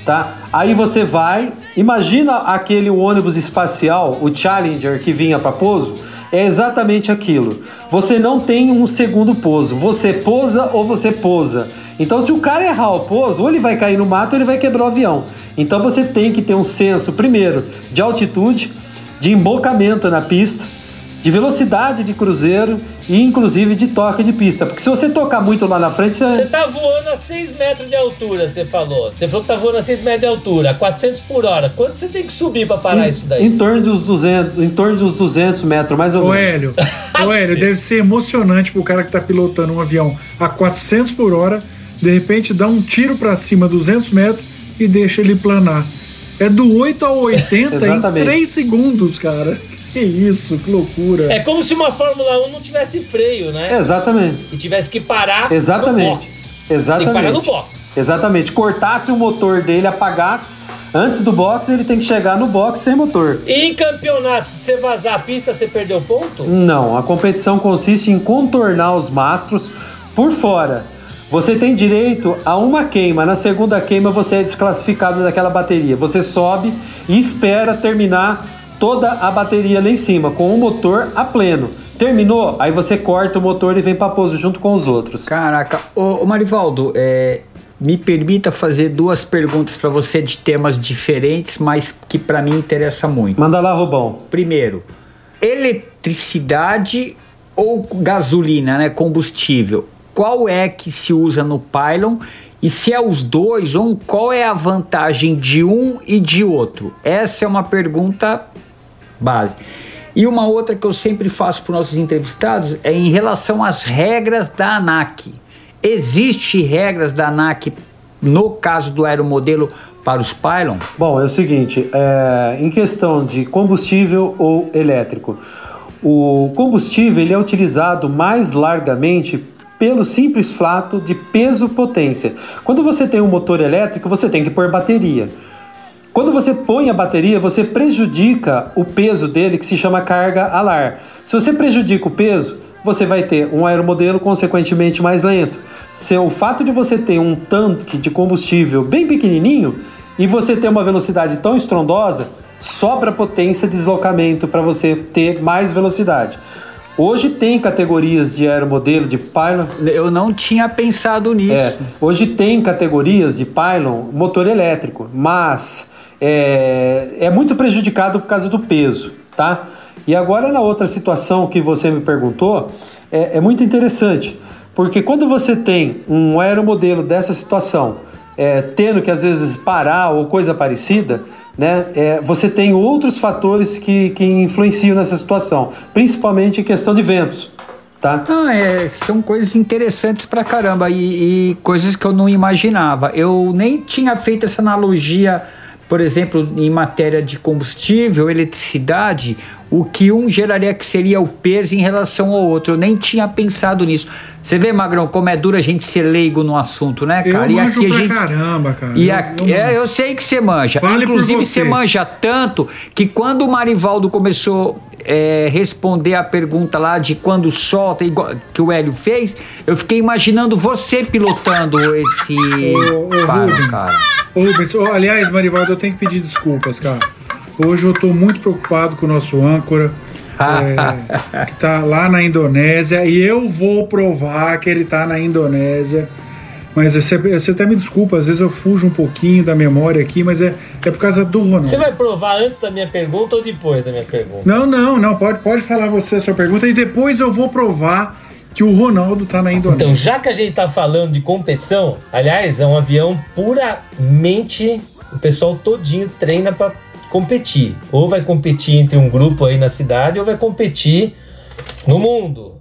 tá? Aí você vai, imagina aquele ônibus espacial, o Challenger que vinha para pouso, é exatamente aquilo. Você não tem um segundo pouso, você pousa ou você pousa. Então se o cara errar o pouso, ou ele vai cair no mato ou ele vai quebrar o avião. Então você tem que ter um senso, primeiro, de altitude, de embocamento na pista, de velocidade de cruzeiro e inclusive de toque de pista. Porque se você tocar muito lá na frente, você. Você tá voando a 6 metros de altura, você falou. Você falou que tá voando a 6 metros de altura, a 400 por hora. Quanto você tem que subir para parar em, isso daí? Em torno dos 200, em torno dos 200 metros, mais ou Ô, menos. Hélio, ô, Hélio, deve ser emocionante pro cara que tá pilotando um avião a 400 por hora, de repente dá um tiro para cima 200 metros e deixa ele planar. É do 8 ao 80 em Exatamente. 3 segundos, cara. Que isso, que loucura. É como se uma Fórmula 1 não tivesse freio, né? Exatamente. E tivesse que parar no Exatamente. box. Exatamente. Tem que parar no box. Exatamente. Cortasse o motor dele, apagasse. Antes do box, ele tem que chegar no box sem motor. E em campeonato, se você vazar a pista, você perdeu ponto? Não, a competição consiste em contornar os mastros por fora. Você tem direito a uma queima. Na segunda queima, você é desclassificado daquela bateria. Você sobe e espera terminar toda a bateria lá em cima, com o motor a pleno. Terminou? Aí você corta o motor e vem para pouso junto com os outros. Caraca, ô, ô Marivaldo, é, me permita fazer duas perguntas para você de temas diferentes, mas que para mim interessa muito. Manda lá, Rubão. Primeiro, eletricidade ou gasolina, né, combustível? Qual é que se usa no pylon? E se é os dois, um, qual é a vantagem de um e de outro? Essa é uma pergunta base. E uma outra que eu sempre faço para os nossos entrevistados é em relação às regras da ANAC. Existe regras da ANAC no caso do aeromodelo para os pylon? Bom, é o seguinte, é, em questão de combustível ou elétrico, o combustível ele é utilizado mais largamente pelo simples fato de peso-potência. Quando você tem um motor elétrico, você tem que pôr bateria. Quando você põe a bateria, você prejudica o peso dele, que se chama carga alar. Se você prejudica o peso, você vai ter um aeromodelo consequentemente mais lento. Se o fato de você ter um tanque de combustível bem pequenininho e você ter uma velocidade tão estrondosa, sobra potência de deslocamento para você ter mais velocidade. Hoje tem categorias de aeromodelo, de pylon. Eu não tinha pensado nisso. É, hoje tem categorias de pylon motor elétrico, mas é, é muito prejudicado por causa do peso, tá? E agora na outra situação que você me perguntou, é, é muito interessante, porque quando você tem um aeromodelo dessa situação, é, tendo que às vezes parar ou coisa parecida, né, é, você tem outros fatores que, que influenciam nessa situação, principalmente em questão de ventos. Tá? Ah, é, são coisas interessantes pra caramba e, e coisas que eu não imaginava. Eu nem tinha feito essa analogia, por exemplo, em matéria de combustível, eletricidade, o que um geraria que seria o peso em relação ao outro. Eu nem tinha pensado nisso. Você vê, Magrão, como é duro a gente ser leigo no assunto, né, cara? Eu e aqui a gente. caramba, cara. E Eu- aqui, eu é, manjo. eu sei que você manja. Fale Inclusive, você. você manja tanto que quando o Marivaldo começou é, responder a pergunta lá de quando solta, igual que o Hélio fez, eu fiquei imaginando você pilotando esse Ô, ô, paro, Rubens, cara. ô, Rubens, ô, aliás, Marivaldo, eu tenho que pedir desculpas, cara. Hoje eu tô muito preocupado com o nosso âncora, é, que tá lá na Indonésia, e eu vou provar que ele tá na Indonésia. Mas você, você até me desculpa, às vezes eu fujo um pouquinho da memória aqui, mas é, é por causa do Ronaldo. Você vai provar antes da minha pergunta ou depois da minha pergunta? Não, não, não, pode, pode falar você a sua pergunta e depois eu vou provar que o Ronaldo tá na Indonésia. Então, já que a gente tá falando de competição, aliás, é um avião puramente. O pessoal todinho treina pra competir. Ou vai competir entre um grupo aí na cidade, ou vai competir no mundo.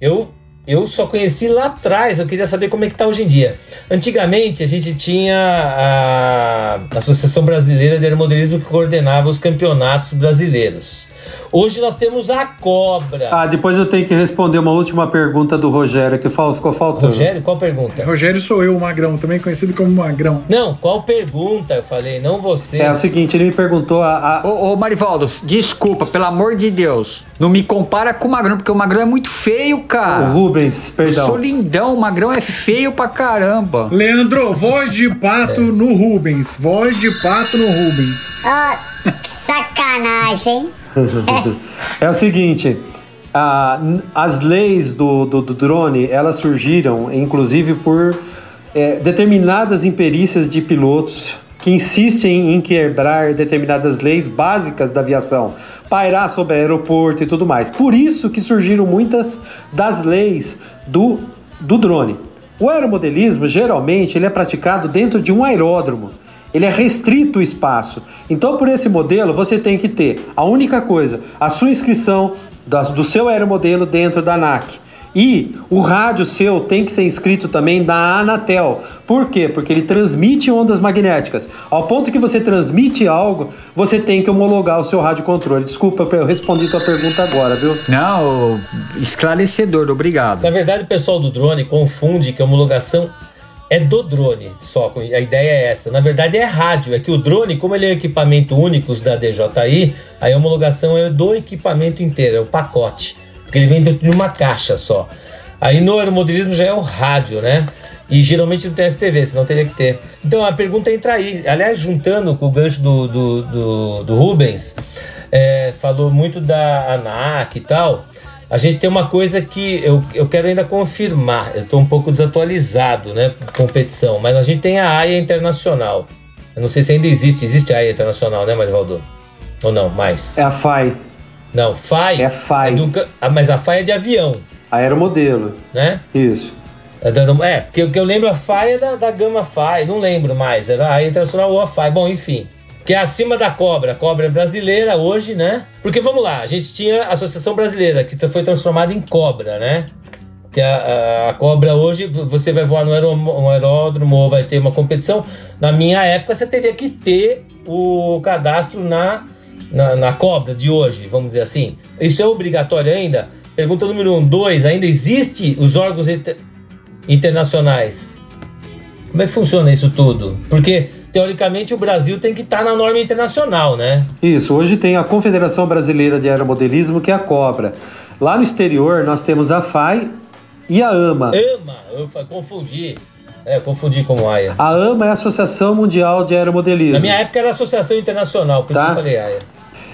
Eu, eu só conheci lá atrás, eu queria saber como é que tá hoje em dia. Antigamente, a gente tinha a Associação Brasileira de Aeromodelismo que coordenava os campeonatos brasileiros. Hoje nós temos a cobra. Ah, depois eu tenho que responder uma última pergunta do Rogério que ficou faltando. Rogério, qual pergunta? Rogério sou eu, o Magrão, também conhecido como Magrão. Não, qual pergunta? Eu falei, não você. É o seguinte, ele me perguntou a. a- Ô, ô, Marivaldo, desculpa, pelo amor de Deus. Não me compara com o Magrão, porque o Magrão é muito feio, cara. O Rubens, perdão. Eu sou lindão, o Magrão é feio pra caramba. Leandro, voz de pato no Rubens. Voz de pato no Rubens. Ó, sacanagem. É o seguinte, a- as leis do, do, do drone, elas surgiram, inclusive, por é, determinadas imperícias de pilotos que insistem em quebrar determinadas leis básicas da aviação, pairar sobre aeroporto e tudo mais. Por isso que surgiram muitas das leis do, do drone. O aeromodelismo, geralmente, ele é praticado dentro de um aeródromo. Ele é restrito o espaço. Então, por esse modelo, você tem que ter a única coisa, a sua inscrição do seu aeromodelo dentro da ANAC. E o rádio seu tem que ser inscrito também na Anatel. Por quê? Porque ele transmite ondas magnéticas. Ao ponto que você transmite algo, você tem que homologar o seu rádio controle. Desculpa, eu respondi tua pergunta agora, viu? Não, esclarecedor, obrigado. Na verdade, o pessoal do drone confunde que a homologação é do drone só. A ideia é essa. Na verdade, é rádio. É que o drone, como ele é um equipamento único da DJI, a homologação é do equipamento inteiro, é o pacote. Porque ele vem dentro de uma caixa só. Aí no aeromodelismo já é o rádio, né? E geralmente não tem FPV, senão teria que ter. Então a pergunta entra aí. Aliás, juntando com o gancho do, do, do, do Rubens, é, falou muito da ANAC e tal. A gente tem uma coisa que eu, eu quero ainda confirmar. Eu estou um pouco desatualizado, né? com Competição, mas a gente tem a AIA Internacional. Eu não sei se ainda existe. Existe a AIA Internacional, né, Marivaldo? Ou não? Mais? É a FAI. Não, FAI. É FAI. do ca- ah, mas a FAI é de avião, Aeromodelo. né? Isso. É, é, porque o que eu lembro a FAI é da, da gama FAI, não lembro mais. Era a AIA Internacional ou a FAI. Bom, enfim. Que é acima da cobra. Cobra é brasileira hoje, né? Porque vamos lá, a gente tinha a Associação Brasileira, que foi transformada em cobra, né? Que a, a- a cobra hoje, você vai voar no aeródromo ou vai ter uma competição. Na minha época, você teria que ter o cadastro na, na, na cobra de hoje, vamos dizer assim. Isso é obrigatório ainda? Pergunta número um. Dois, ainda existe os órgãos inter- internacionais? Como é que funciona isso tudo? Porque, teoricamente, o Brasil tem que estar na norma internacional, né? Isso, hoje tem a Confederação Brasileira de Aeromodelismo, que é a COBRA. Lá no exterior, nós temos a FAI e a AMA. AMA, eu confundi. É, eu confundi com o AIA. A AMA é a Associação Mundial de Aeromodelismo. Na minha época era Associação Internacional, por isso Tá. que eu falei AIA.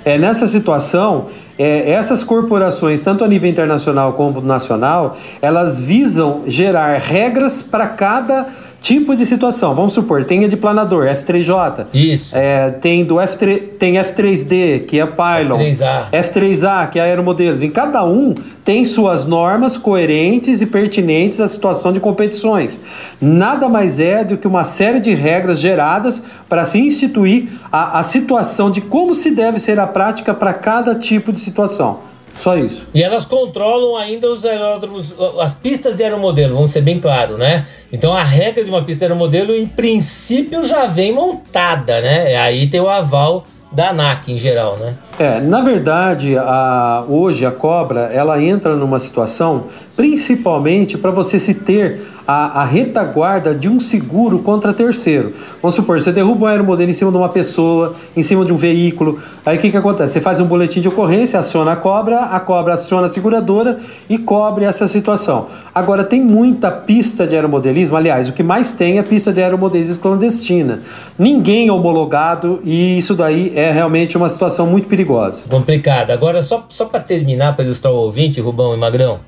É, nessa situação, é, essas corporações, tanto a nível internacional como nacional, elas visam gerar regras para cada tipo de situação. Vamos supor, tem a de planador, F3J. Isso. É, tem do F3, tem F3D, que é Pylon. F3A. F3A, que é aeromodelos. Em cada um tem suas normas coerentes e pertinentes à situação de competições. Nada mais é do que uma série de regras geradas para se instituir a, a situação de como se deve ser a prática para cada tipo de situação. Só isso. E elas controlam ainda os aeródromos, as pistas de aeromodelo, vamos ser bem claro, né? Então a regra de uma pista de aeromodelo, em princípio, já vem montada, né? Aí tem o aval da ANAC em geral, né? É, na verdade, a, hoje a cobra ela entra numa situação principalmente para você se ter a, a retaguarda de um seguro contra terceiro. Vamos supor, você derruba um aeromodelo em cima de uma pessoa, em cima de um veículo. Aí o que, que acontece? Você faz um boletim de ocorrência, aciona a cobra, a cobra aciona a seguradora e cobre essa situação. Agora, tem muita pista de aeromodelismo, aliás, o que mais tem é pista de aeromodelismo clandestina. Ninguém é homologado e isso daí é realmente uma situação muito perigosa. Complicado. Agora, só, só para terminar, para ilustrar o ouvinte, Rubão e Magrão,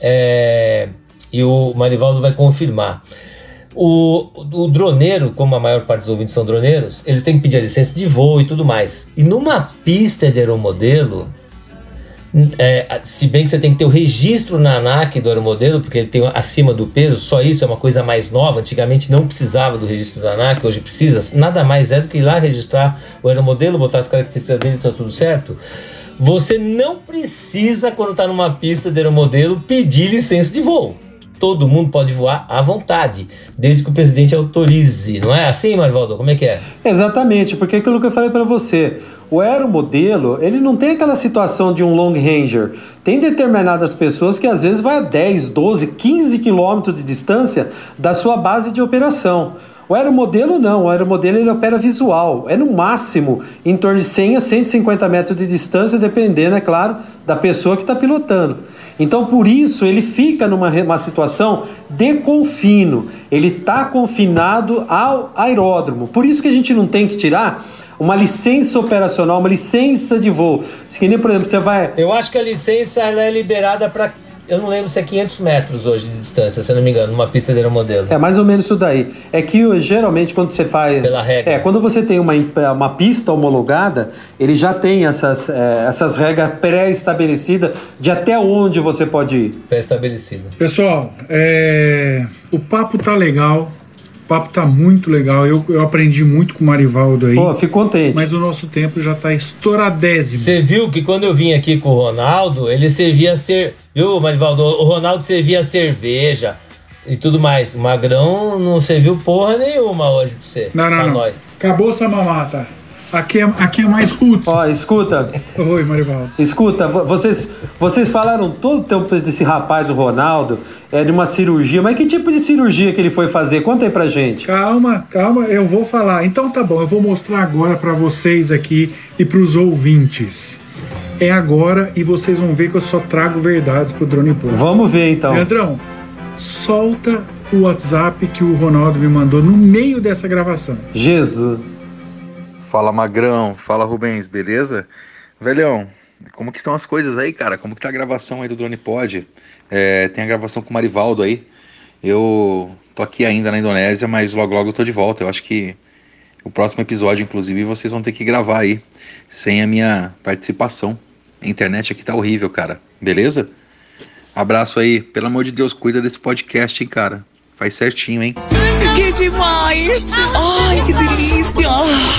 é, e o Marivaldo vai confirmar. O, o droneiro, como a maior parte dos ouvintes são droneiros, eles têm que pedir a licença de voo e tudo mais. E numa pista de aeromodelo, é, se bem que você tem que ter o registro na ANAC do aeromodelo, porque ele tem acima do peso, só isso é uma coisa mais nova. Antigamente não precisava do registro da ANAC, hoje precisa. Nada mais é do que ir lá registrar o aeromodelo, botar as características dele e tá tudo certo. Você não precisa, quando está numa pista de aeromodelo, pedir licença de voo. Todo mundo pode voar à vontade, desde que o presidente autorize. Não é assim, Marivaldo? Como é que é? Exatamente, porque aquilo que eu falei para você, o aeromodelo, ele não tem aquela situação de um long ranger. Tem determinadas pessoas que às vezes vai a 10, 12, 15 quilômetros de distância da sua base de operação. O aeromodelo não, o aeromodelo ele opera visual, é no máximo em torno de 100 a 150 metros de distância, dependendo, é claro, da pessoa que está pilotando. Então, por isso, ele fica numa uma situação de confino, ele está confinado ao aeródromo. Por isso que a gente não tem que tirar uma licença operacional, uma licença de voo. Que nem, por exemplo, você vai. Eu acho que a licença ela é liberada para eu não lembro se é 500 metros hoje de distância, se eu não me engano, numa pista de aeromodelo. É mais ou menos isso daí. É que geralmente quando você faz. Pela regra. É, quando você tem uma, uma pista homologada, ele já tem essas, é, essas regras pré-estabelecidas de até onde você pode ir. Pré-estabelecida. Pessoal, é, o papo tá legal. O papo tá muito legal. Eu, eu aprendi muito com o Marivaldo aí. Pô, fico contente. Mas o nosso tempo já tá estouradésimo. Você viu que quando eu vim aqui com o Ronaldo, ele servia ser. Viu, Marivaldo? O Ronaldo servia cerveja e tudo mais. O Magrão não serviu porra nenhuma hoje pra você. Não, não, pra não. nós. Acabou essa mamata. Aqui é, aqui é mais roots. Ó, escuta. Oi, Marivaldo. Escuta, vo- vocês, vocês falaram todo o tempo desse rapaz, o Ronaldo, é de uma cirurgia. Mas que tipo de cirurgia que ele foi fazer? Conta aí pra gente. Calma, calma, eu vou falar. Então tá bom, eu vou mostrar agora pra vocês aqui e pros ouvintes. É agora e vocês vão ver que eu só trago verdades pro Drone Pod. Vamos ver então. Leandrão, solta o WhatsApp que o Ronaldo me mandou no meio dessa gravação. Jesus. Fala Magrão, fala Rubens, beleza? Velhão, como que estão as coisas aí, cara? Como que tá a gravação aí do Drone Pod? É, tem a gravação com o Marivaldo aí. Eu tô aqui ainda na Indonésia, mas logo logo eu tô de volta. Eu acho que o próximo episódio, inclusive, vocês vão ter que gravar aí, sem a minha participação. A internet aqui tá horrível, cara. Beleza? Abraço aí. Pelo amor de Deus, cuida desse podcast, hein, cara. Faz certinho, hein? Que demais! Ai, que delícia!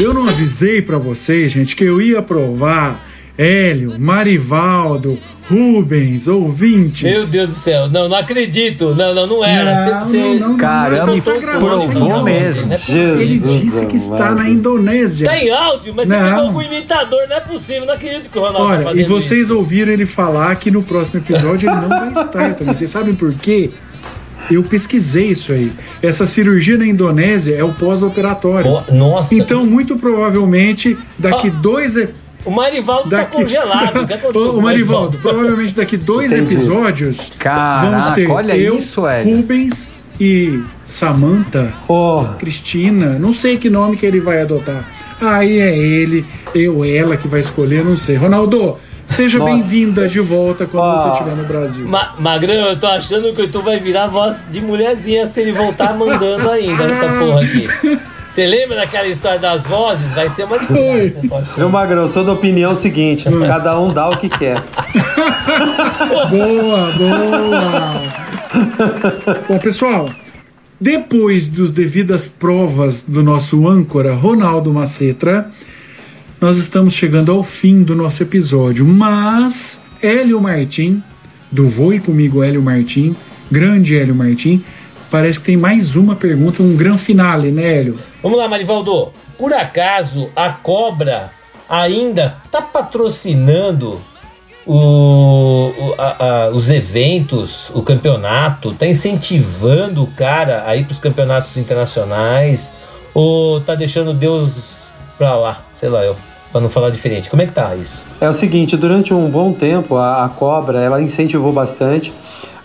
Eu não avisei pra vocês, gente, que eu ia provar Hélio, Marivaldo, Rubens, ouvintes. Meu Deus do céu, não, não acredito. Não, não, não era. Não, Cê- cê- não, não, não. Caramba, Então tá gravado, provou tem áudio. mesmo. Não é possível. Ele disse que está na Indonésia. Tá em áudio, mas você Não. pegou com o imitador, não é possível, não acredito que o Ronaldo tá Olha, fazendo e vocês isso. ouviram ele falar que no próximo episódio ele não vai estar também. Vocês sabem por quê? Eu pesquisei isso aí. Essa cirurgia na Indonésia é o pós-operatório. Nossa. Então, muito provavelmente, daqui dois. e- O Marivaldo tá Daqui- congelado. O que aconteceu Ô, Marivaldo, provavelmente daqui dois Entendi. episódios Caraca, vamos ter olha eu, isso. Rubens e Samantha, Ó, Cristina, não sei que nome que ele vai adotar. Aí é ele, eu, ela que vai escolher, não sei. Ronaldo, seja bem-vinda de volta quando Ah. você estiver no Brasil. Ma Magrão, eu tô achando que tu vai virar voz de mulherzinha se ele voltar mandando ainda nessa porra aqui. Você lembra daquela história das vozes? Vai ser uma desgraça. ser. Meu Magrão, eu sou da opinião seguinte: cada um dá o que quer. Boa, boa! Bom, pessoal, depois dos devidas provas do nosso âncora Ronaldo Macetra, nós estamos chegando ao fim do nosso episódio. Mas Hélio Martim, do Voe Comigo Hélio Martim, grande Hélio Martim, parece que tem mais uma pergunta, um grande finale, né, Hélio? Vamos lá, Marivaldo. Por acaso a Cobra ainda tá patrocinando o, a- a- os eventos, o campeonato? Tá incentivando o cara a ir pros campeonatos internacionais? Ou tá deixando Deus pra lá? Sei lá, eu, pra não falar diferente. Como é que tá isso? É o seguinte, durante um bom tempo a, a Cobra ela incentivou bastante.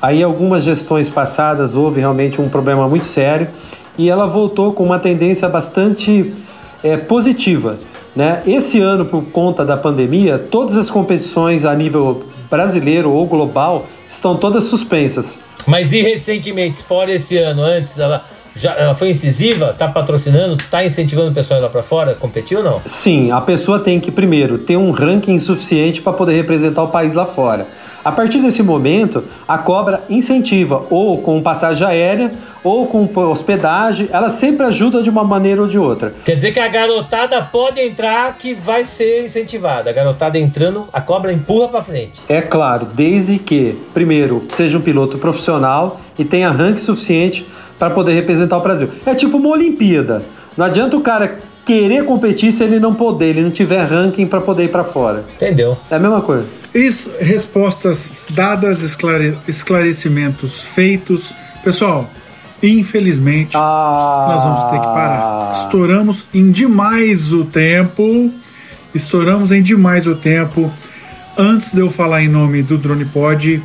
Aí algumas gestões passadas houve realmente um problema muito sério e ela voltou com uma tendência bastante é, positiva. Né? Esse ano, por conta da pandemia, todas as competições a nível brasileiro ou global estão todas suspensas. Mas e recentemente, fora esse ano, antes, ela, já, ela foi incisiva? Tá patrocinando? Tá incentivando o pessoal lá pra fora? Competiu ou não? Sim, a pessoa tem que, primeiro, ter um ranking suficiente para poder representar o país lá fora. A partir desse momento, a cobra incentiva, ou com passagem aérea, ou com hospedagem, ela sempre ajuda de uma maneira ou de outra. Quer dizer que a garotada pode entrar que vai ser incentivada. A garotada entrando, a cobra empurra pra frente. É claro, desde que, primeiro, seja um piloto profissional e tenha ranking suficiente para poder representar o Brasil. É tipo uma Olimpíada. Não adianta o cara querer competir se ele não poder, ele não tiver ranking para poder ir para fora. Entendeu? É a mesma coisa. Is, respostas dadas, esclare, esclarecimentos feitos. Pessoal, infelizmente, ah. nós vamos ter que parar. Estouramos em demais o tempo. Estouramos em demais o tempo. Antes de eu falar em nome do Drone Pod,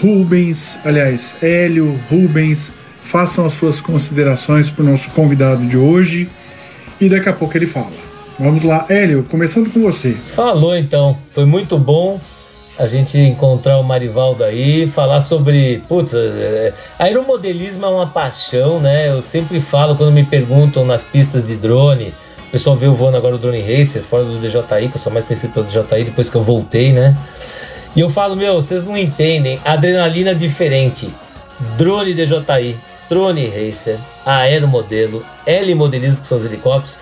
Rubens, aliás, Hélio, Rubens, façam as suas considerações para o nosso convidado de hoje e daqui a pouco ele fala. Vamos lá, Hélio, começando com você. Falou então, foi muito bom a gente encontrar o Marivaldo aí, falar sobre. Putz, é, aeromodelismo é uma paixão, né? Eu sempre falo quando me perguntam nas pistas de drone. O pessoal viu voando agora o Drone Racer, fora do DJI, que eu sou mais conhecido pelo DJI depois que eu voltei, né? E eu falo, meu, vocês não entendem, adrenalina diferente. Drone DJI, drone racer, aeromodelo, L-modelismo, que são os helicópteros.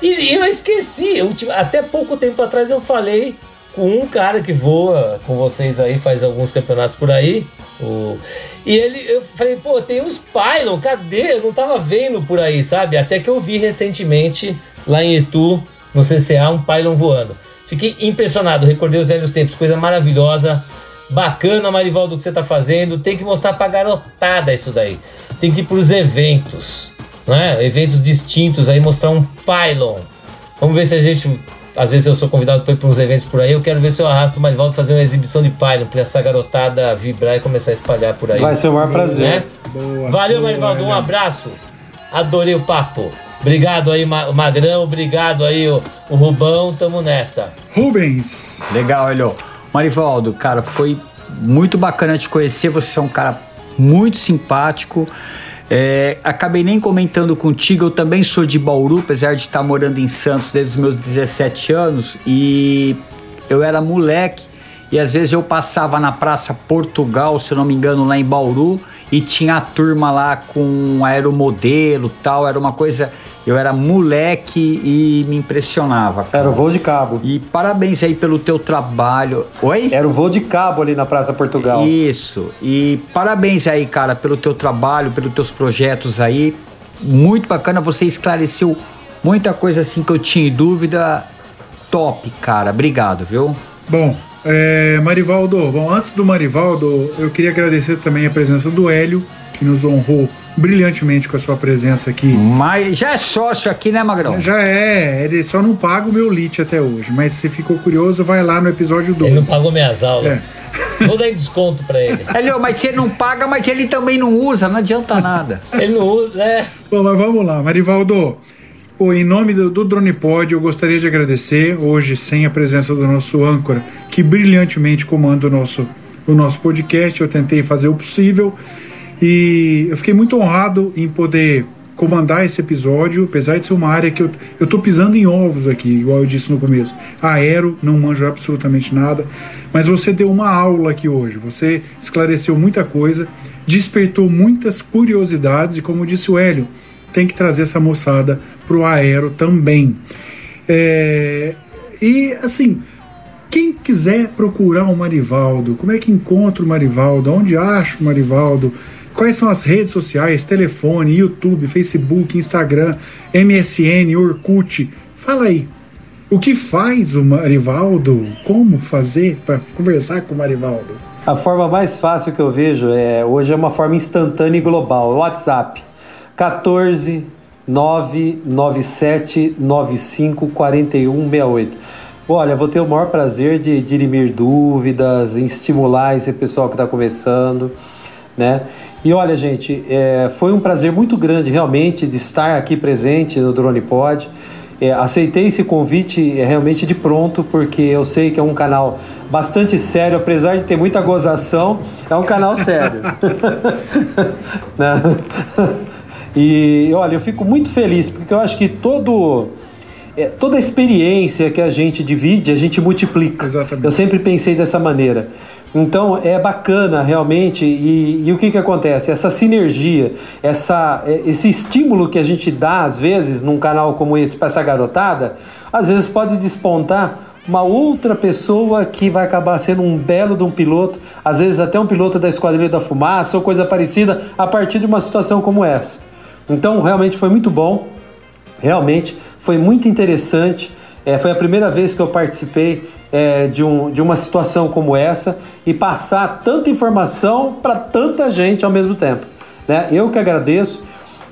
E, e eu esqueci, eu, até pouco tempo atrás eu falei com um cara que voa com vocês aí, faz alguns campeonatos por aí. O, e ele, eu falei, pô, tem uns pylon, cadê? Eu não tava vendo por aí, sabe? Até que eu vi recentemente lá em Itu, no CCA, um pylon voando. Fiquei impressionado, recordei os velhos tempos, coisa maravilhosa. Bacana, Marivaldo, que você tá fazendo. Tem que mostrar pra garotada isso daí. Tem que ir pros eventos, né? Eventos distintos aí, mostrar um pylon. Vamos ver se a gente. Às vezes eu sou convidado para ir para uns eventos por aí. Eu quero ver se eu arrasto o Marivaldo fazer uma exibição de pylon para essa garotada vibrar e começar a espalhar por aí. Vai ser o maior prazer. Né? Boa, Valeu, boa, Marivaldo. Um abraço. Adorei o papo. Obrigado aí, Ma- Magrão. Obrigado aí, o, o Rubão. Tamo nessa. Rubens. Legal, Helio. Marivaldo, cara, foi muito bacana te conhecer. Você é um cara muito simpático. É, acabei nem comentando contigo, eu também sou de Bauru, apesar de estar morando em Santos desde os meus 17 anos. E eu era moleque e às vezes eu passava na Praça Portugal, se eu não me engano, lá em Bauru, e tinha a turma lá com aeromodelo tal. Era uma coisa. Eu era moleque e me impressionava. cara. Era o voo de cabo. E parabéns aí pelo teu trabalho. Oi? Era o voo de cabo ali na Praça Portugal. Isso. E parabéns aí, cara, pelo teu trabalho, pelos teus projetos aí. Muito bacana, você esclareceu muita coisa assim que eu tinha em dúvida. Top, cara. Obrigado, viu? Bom, é, Marivaldo, bom, antes do Marivaldo, eu queria agradecer também a presença do Hélio, que nos honrou brilhantemente com a sua presença aqui. Mas já é sócio aqui, né, Magrão? Já é, ele só não paga o meu lit até hoje, mas se ficou curioso, vai lá no episódio 12. Ele não pagou minhas aulas. É. Vou dar desconto pra ele. Helio, mas você não paga, mas ele também não usa, não adianta nada. Ele não usa, né? Bom, mas vamos lá, Marivaldo. Em nome do, do Drone Pod, eu gostaria de agradecer, hoje sem a presença do nosso âncora, que brilhantemente comanda o nosso, o nosso podcast. Eu tentei fazer o possível e eu fiquei muito honrado em poder comandar esse episódio, apesar de ser uma área que eu, eu pisando em ovos aqui, igual eu disse no começo. Aero, não manjo absolutamente nada, mas você deu uma aula aqui hoje, você esclareceu muita coisa, despertou muitas curiosidades e, como disse o Hélio, tem que trazer essa moçada pro aero também. É, e assim, quem quiser procurar o Marivaldo, como é que encontra o Marivaldo? Onde acha o Marivaldo? Quais são as redes sociais? Telefone, YouTube, Facebook, Instagram, MSN, Orkut? Fala aí. O que faz o Marivaldo? Como fazer para conversar com o Marivaldo? A forma mais fácil que eu vejo é hoje é uma forma instantânea e global. WhatsApp 14 997 95 41 68. Olha, vou ter o maior prazer de dirimir dúvidas, em estimular esse pessoal que está começando, né? E olha, gente, é, foi um prazer muito grande realmente de estar aqui presente no Drone Pod. É, aceitei esse convite é, realmente de pronto, porque eu sei que é um canal bastante sério, apesar de ter muita gozação, é um canal sério. E olha, eu fico muito feliz, porque eu acho que todo, é, toda a experiência que a gente divide, a gente multiplica. Exatamente. Eu sempre pensei dessa maneira. Então é bacana realmente e, e o que, que acontece? Essa sinergia, essa, é, esse estímulo que a gente dá às vezes num canal como esse para essa garotada, às vezes pode despontar uma outra pessoa que vai acabar sendo um belo de um piloto, às vezes até um piloto da Esquadrilha da Fumaça ou coisa parecida, a partir de uma situação como essa. Então, realmente foi muito bom, realmente foi muito interessante. É, foi a primeira vez que eu participei é, de, um, de uma situação como essa e passar tanta informação para tanta gente ao mesmo tempo. Né? Eu que agradeço.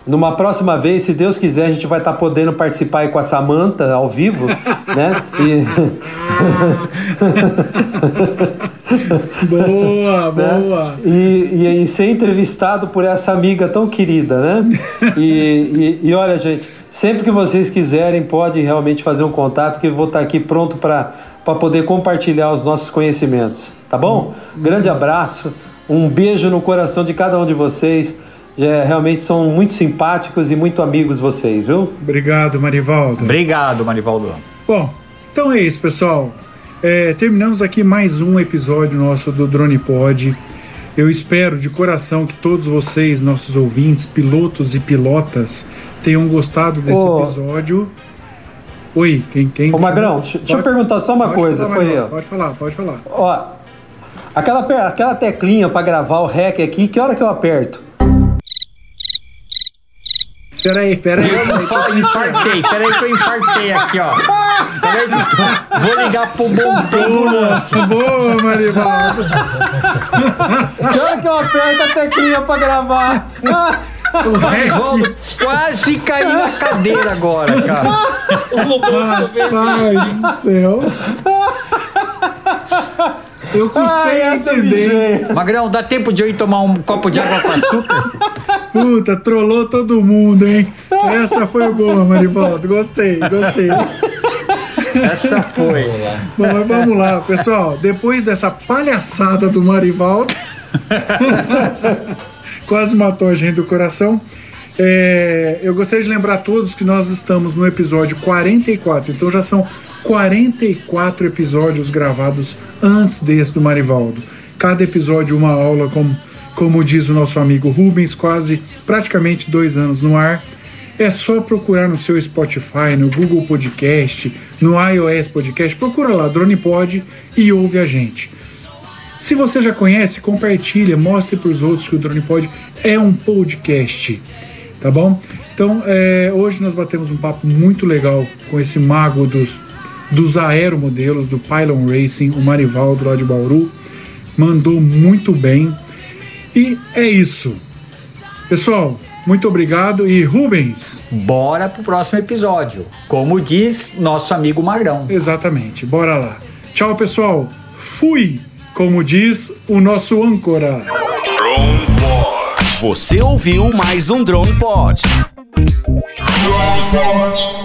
Numa próxima vez, se Deus quiser, a gente vai estar tá podendo participar aí com a Samanta ao vivo, né? E... boa, né? boa. E, e, e, ser entrevistado por essa amiga tão querida, né? E, e, e olha, gente, sempre que vocês quiserem, pode realmente fazer um contato, que eu vou estar tá aqui pronto para poder compartilhar os nossos conhecimentos, tá bom? Grande abraço, um beijo no coração de cada um de vocês. É, realmente são muito simpáticos e muito amigos vocês, viu? Obrigado, Marivaldo. Obrigado, Marivaldo. Bom, então é isso, pessoal. É, terminamos aqui mais um episódio nosso do Drone Pod. Eu espero de coração que todos vocês, nossos ouvintes, pilotos e pilotas, tenham gostado desse Ô, episódio. Oi, quem quem? Ô Magrão, deixa, deixa eu perguntar só uma coisa, falar, foi eu. Pode falar, pode falar. Ó, aquela aquela teclinha para gravar o REC aqui, que hora que eu aperto? Peraí, peraí. Eu infartei, peraí que eu infartei aqui, ó. Peraí que vou ligar pro bom Boa, Marivaldo. Hora que eu aperto a teclinha pra gravar? O Marivaldo quase caiu na cadeira agora, cara. Rapaz do céu. Eu custei a entender. Magrão, dá tempo de eu ir tomar um copo de água com açúcar? Puta, trollou todo mundo, hein? Essa foi boa, Marivaldo. Gostei, gostei. Essa foi. Bom, mas vamos lá, pessoal. Depois dessa palhaçada do Marivaldo, quase matou a gente do coração. É, eu gostaria de lembrar a todos que nós estamos no episódio 44, então já são 44 episódios gravados antes desse do Marivaldo. Cada episódio uma aula, como, como diz o nosso amigo Rubens, quase praticamente dois anos no ar. É só procurar no seu Spotify, no Google Podcast, no iOS Podcast, procura lá Drone Pod e ouve a gente. Se você já conhece, compartilha, mostre para os outros que o Drone Pod é um podcast tá bom? Então, é, hoje nós batemos um papo muito legal com esse mago dos, dos aeromodelos, do Pylon Racing, o Marivaldo lá de Bauru. Mandou muito bem. E é isso. Pessoal, muito obrigado e Rubens. Bora pro próximo episódio. Como diz nosso amigo Magrão. Exatamente, bora lá. Tchau, pessoal. Fui, como diz o nosso âncora. Drone Pod. Você ouviu mais um Drone Pod. Drone Pod.